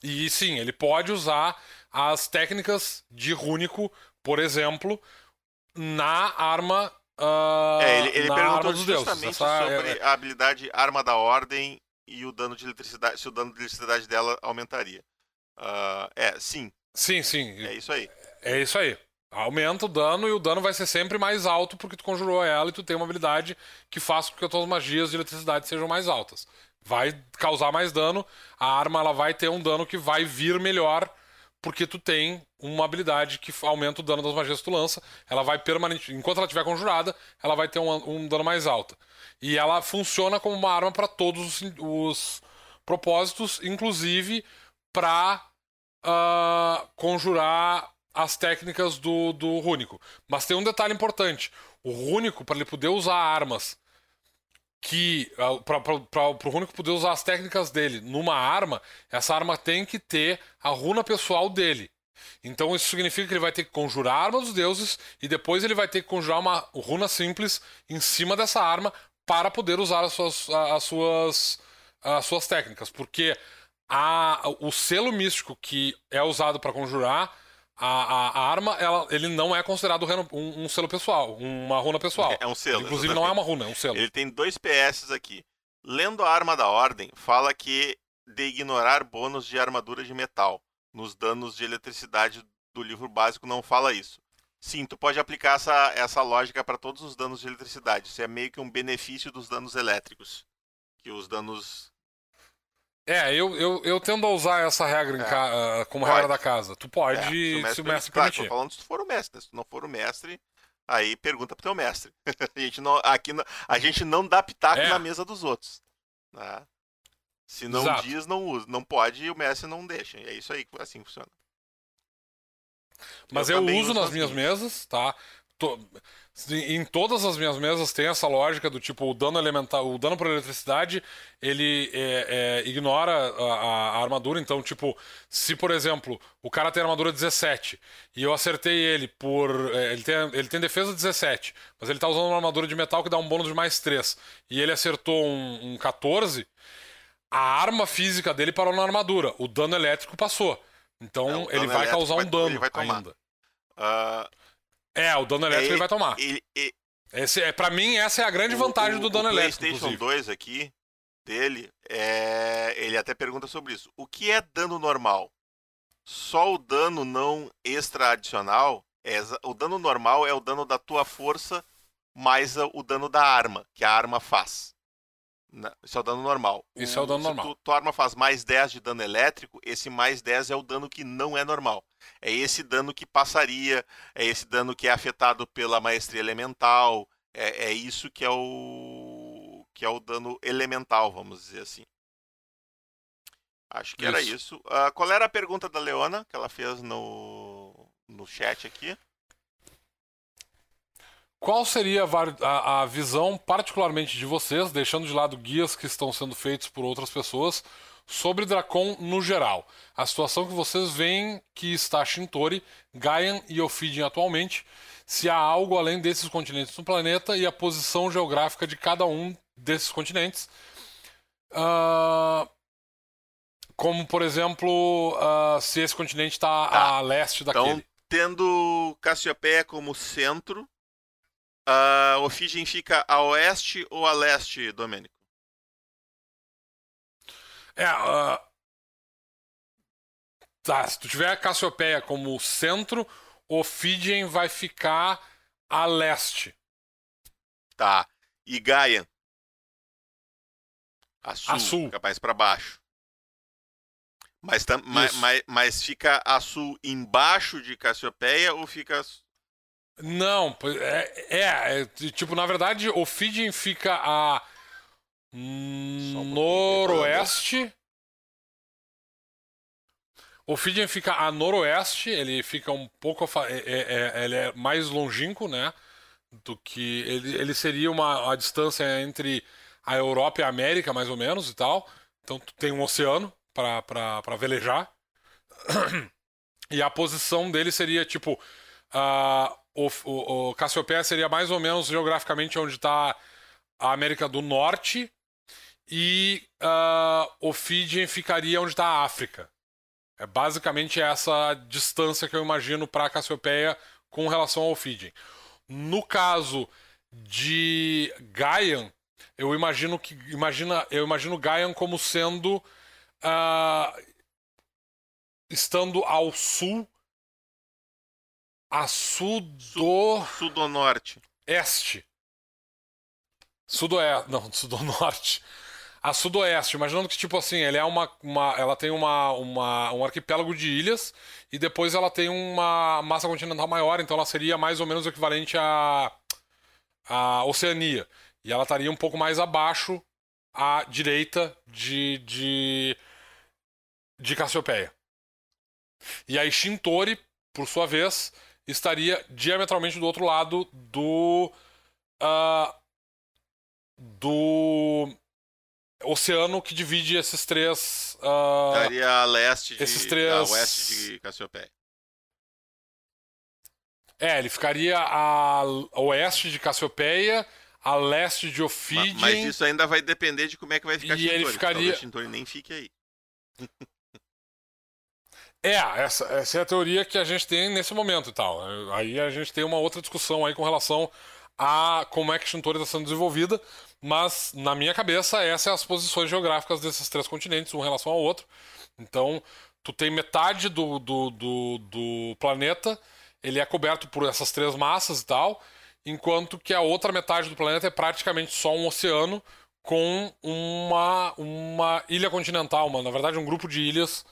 E sim, ele pode usar as técnicas de rúnico, por exemplo, na arma. ah, É, ele, ele na perguntou arma dos deuses. justamente Essa é- sobre a habilidade Arma da Ordem e o dano de eletricidade, se o dano de eletricidade dela aumentaria. Ah, é, sim, Sim, sim. é isso aí. É isso aí. Aumenta o dano e o dano vai ser sempre mais alto porque tu conjurou ela e tu tem uma habilidade que faz com que as tuas magias de eletricidade sejam mais altas. Vai causar mais dano, a arma ela vai ter um dano que vai vir melhor porque tu tem uma habilidade que aumenta o dano das magias que tu lança. Ela vai permanente, enquanto ela estiver conjurada, ela vai ter um, um dano mais alto. E ela funciona como uma arma para todos os, os propósitos, inclusive para conjurar as técnicas do, do Rúnico. Mas tem um detalhe importante: o Rúnico, para ele poder usar armas que uh, para o Runico poder usar as técnicas dele numa arma, essa arma tem que ter a runa pessoal dele. Então isso significa que ele vai ter que conjurar a arma dos deuses e depois ele vai ter que conjurar uma runa simples em cima dessa arma para poder usar as suas, as suas, as suas técnicas. Porque a, o selo místico que é usado para conjurar a, a, a, arma, ela, ele não é considerado um, um, selo pessoal, uma runa pessoal. É um selo. Inclusive exatamente. não é uma runa, é um selo. Ele tem dois PS aqui. Lendo a arma da ordem, fala que de ignorar bônus de armadura de metal nos danos de eletricidade do livro básico não fala isso. Sim, tu pode aplicar essa, essa lógica para todos os danos de eletricidade. Isso é meio que um benefício dos danos elétricos. Que os danos é, eu, eu, eu tendo a usar essa regra é. Ah, como pode. regra da casa. Tu pode, é, se o mestre, se o mestre claro, permitir. Claro, tô falando se tu for o mestre. Né? Se tu não for o mestre, aí pergunta pro teu mestre. (laughs) a, gente não, aqui a gente não dá pitaco é. na mesa dos outros. Né? Se não Exato. diz, não usa. Não pode e o mestre não deixa. É isso aí, assim funciona. Mas eu, eu uso nas minhas mesas, tá? Tô... Em todas as minhas mesas tem essa lógica do tipo o dano elemental, o dano por eletricidade ele é, é, ignora a, a, armadura. Então, tipo, se por exemplo o cara tem armadura 17 e eu acertei ele por. É, ele, tem, ele tem defesa 17, mas ele tá usando uma armadura de metal que dá um bônus de mais 3 e ele acertou um, um 14, a arma física dele parou na armadura, o dano elétrico passou. Então é, ele vai causar um dano ainda. Uh, é, o dano elétrico é, ele vai tomar. Ele, ele, Esse, é, pra mim, essa é a grande o, vantagem do dano o elétrico. O PlayStation 2 aqui, dele, é, ele até pergunta sobre isso. O que é dano normal? Só o dano não extra adicional? É, o dano normal é o dano da tua força mais o dano da arma, que a arma faz. Isso é o dano normal. Isso o, é o dano normal. Se tu, tua arma faz mais 10 de dano elétrico, esse mais 10 é o dano que não é normal. É esse dano que passaria, é esse dano que é afetado pela maestria elemental. É, é isso que é o que é o dano elemental, vamos dizer assim. Acho que isso. era isso. Uh, qual era a pergunta da Leona que ela fez no, no chat aqui? Qual seria a, a, visão, particularmente de vocês, deixando de lado guias que estão sendo feitos por outras pessoas, sobre Dracon no geral? A situação que vocês veem que está Shintori, Gaian e Ophidian atualmente, se há algo além desses continentes no planeta e a posição geográfica de cada um desses continentes. Uh, como, por exemplo, uh, se esse continente está tá. a leste daquele. Então, tendo Cassiopeia como centro, Uh, o Fidgen fica a oeste ou a leste, Domênico? É, uh... tá, se tu tiver a Cassiopeia como centro, o Fidgen vai ficar a leste. Tá. E Gaia? A sul, a sul. fica mais para baixo. Mas, tam, mas, mas, mas, fica a sul embaixo de Cassiopeia ou fica não, é, é, é, tipo, na verdade, o Fidgen fica a um noroeste. O Fidgen fica a noroeste, ele fica um pouco. É, é, é, ele é mais longínquo, né? Do que. Ele, ele seria uma a distância entre a Europa e a América, mais ou menos, e tal. Então tem um oceano para velejar. (clears throat) E a posição dele seria tipo. Uh, o, o, o Cassiopeia seria mais ou menos geograficamente onde está a América do Norte e uh, o Fidjen ficaria onde está a África. É basicamente essa distância que eu imagino para a Cassiopeia com relação ao Fidjen. No caso de Gaian, eu imagino que imagina, eu imagino Gaian como sendo uh, estando ao sul a sudo... Sudonorte. Este. Sudoeste. Não, (laughs) sudonorte. A sudoeste. Imaginando que, tipo assim, ele é uma, uma, ela tem uma, uma, um arquipélago de ilhas e depois ela tem uma massa continental maior, então ela seria mais ou menos o equivalente à, à Oceania. E ela estaria um pouco mais abaixo à direita de, de, de Cassiopeia. E aí Shintori, por sua vez, estaria diametralmente do outro lado do. Uh, do oceano que divide esses três. Uh, Estaria a leste de, esses três- a oeste de Cassiopeia. É, ele ficaria a a oeste de Cassiopeia, a leste de Ma- Ophidien. Mas isso ainda vai depender de como é que vai ficar E ele Shintori. ficaria- Talvez Shintori nem fique aí. (laughs) É, essa, essa é a teoria que a gente tem nesse momento e tal. Aí a gente tem uma outra discussão aí com relação a como é que Shintori está sendo desenvolvida, mas na minha cabeça essas são as posições geográficas desses três continentes, um em relação ao outro. Então, tu tem metade do, do, do, do planeta, ele é coberto por essas três massas e tal, enquanto que a outra metade do planeta é praticamente só um oceano com uma, uma ilha continental, uma, na verdade um grupo de ilhas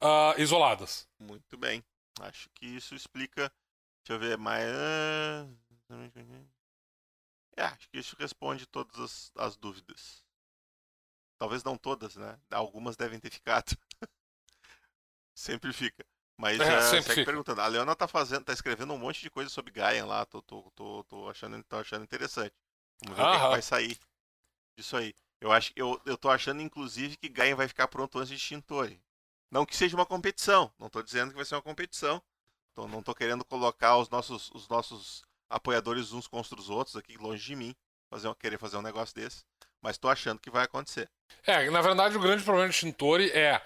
ah, isoladas. Muito bem. Acho que isso explica. Deixa eu ver mais. É, acho que isso responde todas as, as dúvidas. Talvez não todas, né? Algumas devem ter ficado. (laughs) sempre fica. Mas É, segue fica. perguntando. A Leona tá fazendo, tá escrevendo um monte de coisa sobre Gaia lá. Tô, tô, tô, tô achando, tô achando interessante. Vamos ver o que, que Aham. vai sair disso aí. Eu acho, eu, eu tô achando, inclusive, que Gaia vai ficar pronto antes de Shintori. Não que seja uma competição. Não tô dizendo que vai ser uma competição. Tô- não tô querendo colocar os nossos, os nossos apoiadores uns contra os outros aqui longe de mim. Fazer, querer fazer um negócio desse. Mas tô achando que vai acontecer. É, na verdade o grande problema de Shintori é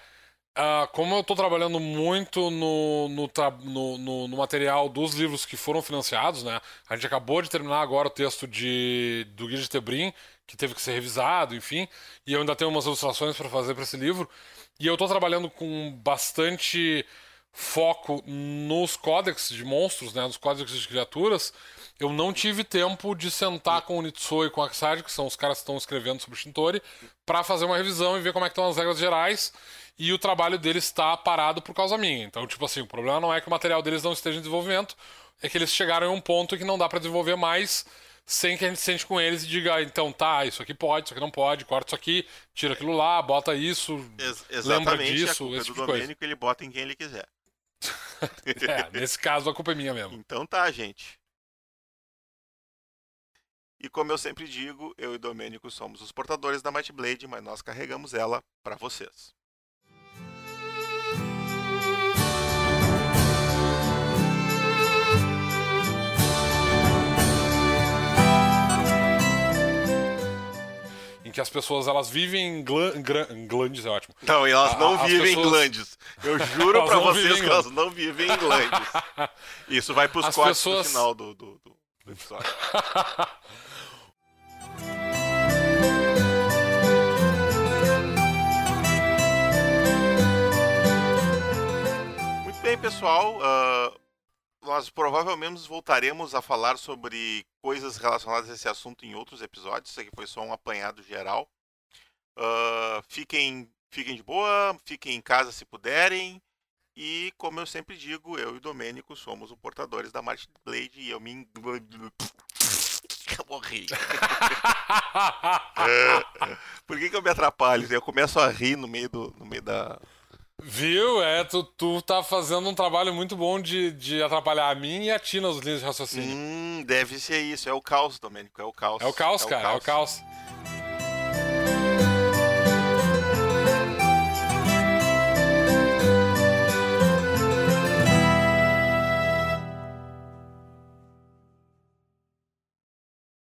ah, como eu estou trabalhando muito no, no, no- no- no material dos livros que foram financiados, né? A gente acabou de terminar agora o texto de, do Guia de Tebrim, que teve que ser revisado, enfim, e eu ainda tenho umas ilustrações para fazer para esse livro. E eu estou trabalhando com bastante foco nos códex de monstros, né? Nos códex de criaturas. Eu não tive tempo de sentar com o Nitsui e com o Aksad, que são os caras que estão escrevendo sobre Shintori, para fazer uma revisão e ver como é que estão as regras gerais. E o trabalho deles está parado por causa minha. Então, tipo assim, o problema não é que o material deles não esteja em desenvolvimento, é que eles chegaram em um ponto que não dá para desenvolver mais sem que a gente sente com eles e diga, ah, então tá, isso aqui pode, isso aqui não pode, corta isso aqui, tira aquilo lá, bota isso. Ex- Lembra disso, a culpa é esse do tipo coisa. Domênico, ele bota em quem ele quiser. (laughs) É, nesse caso a culpa é minha mesmo. Então tá, gente. E como eu sempre digo, eu e Domênico somos os portadores da Might Blade, mas nós carregamos ela para vocês. Em que as pessoas elas vivem em, glan, em glandes, é ótimo. Não, e elas A- não as vivem pessoas- em Glandes. Eu (laughs) juro não vocês que elas não vivem em Glandes. (laughs) Isso vai pros As cortes pessoas- no final do, do, do- episódio. (laughs) Muito bem, pessoal. ah, nós provavelmente voltaremos a falar sobre coisas relacionadas a esse assunto em outros episódios. Isso aqui foi só um apanhado geral. Ah, fiquem, fiquem de boa, fiquem em casa se puderem. E como eu sempre digo, eu e o Domênico somos os portadores da March Blade e eu me. (laughs) Eu morri. (laughs) (laughs) Por que, que eu me atrapalho? Eu começo a rir no meio, do, no meio da. Viu? É, tu, tu tá fazendo um trabalho muito bom de, de atrapalhar a mim e a ti nas linhas de raciocínio. Hum, deve ser isso. É o caos, Domênico. É o caos. É o caos, cara, é o caos.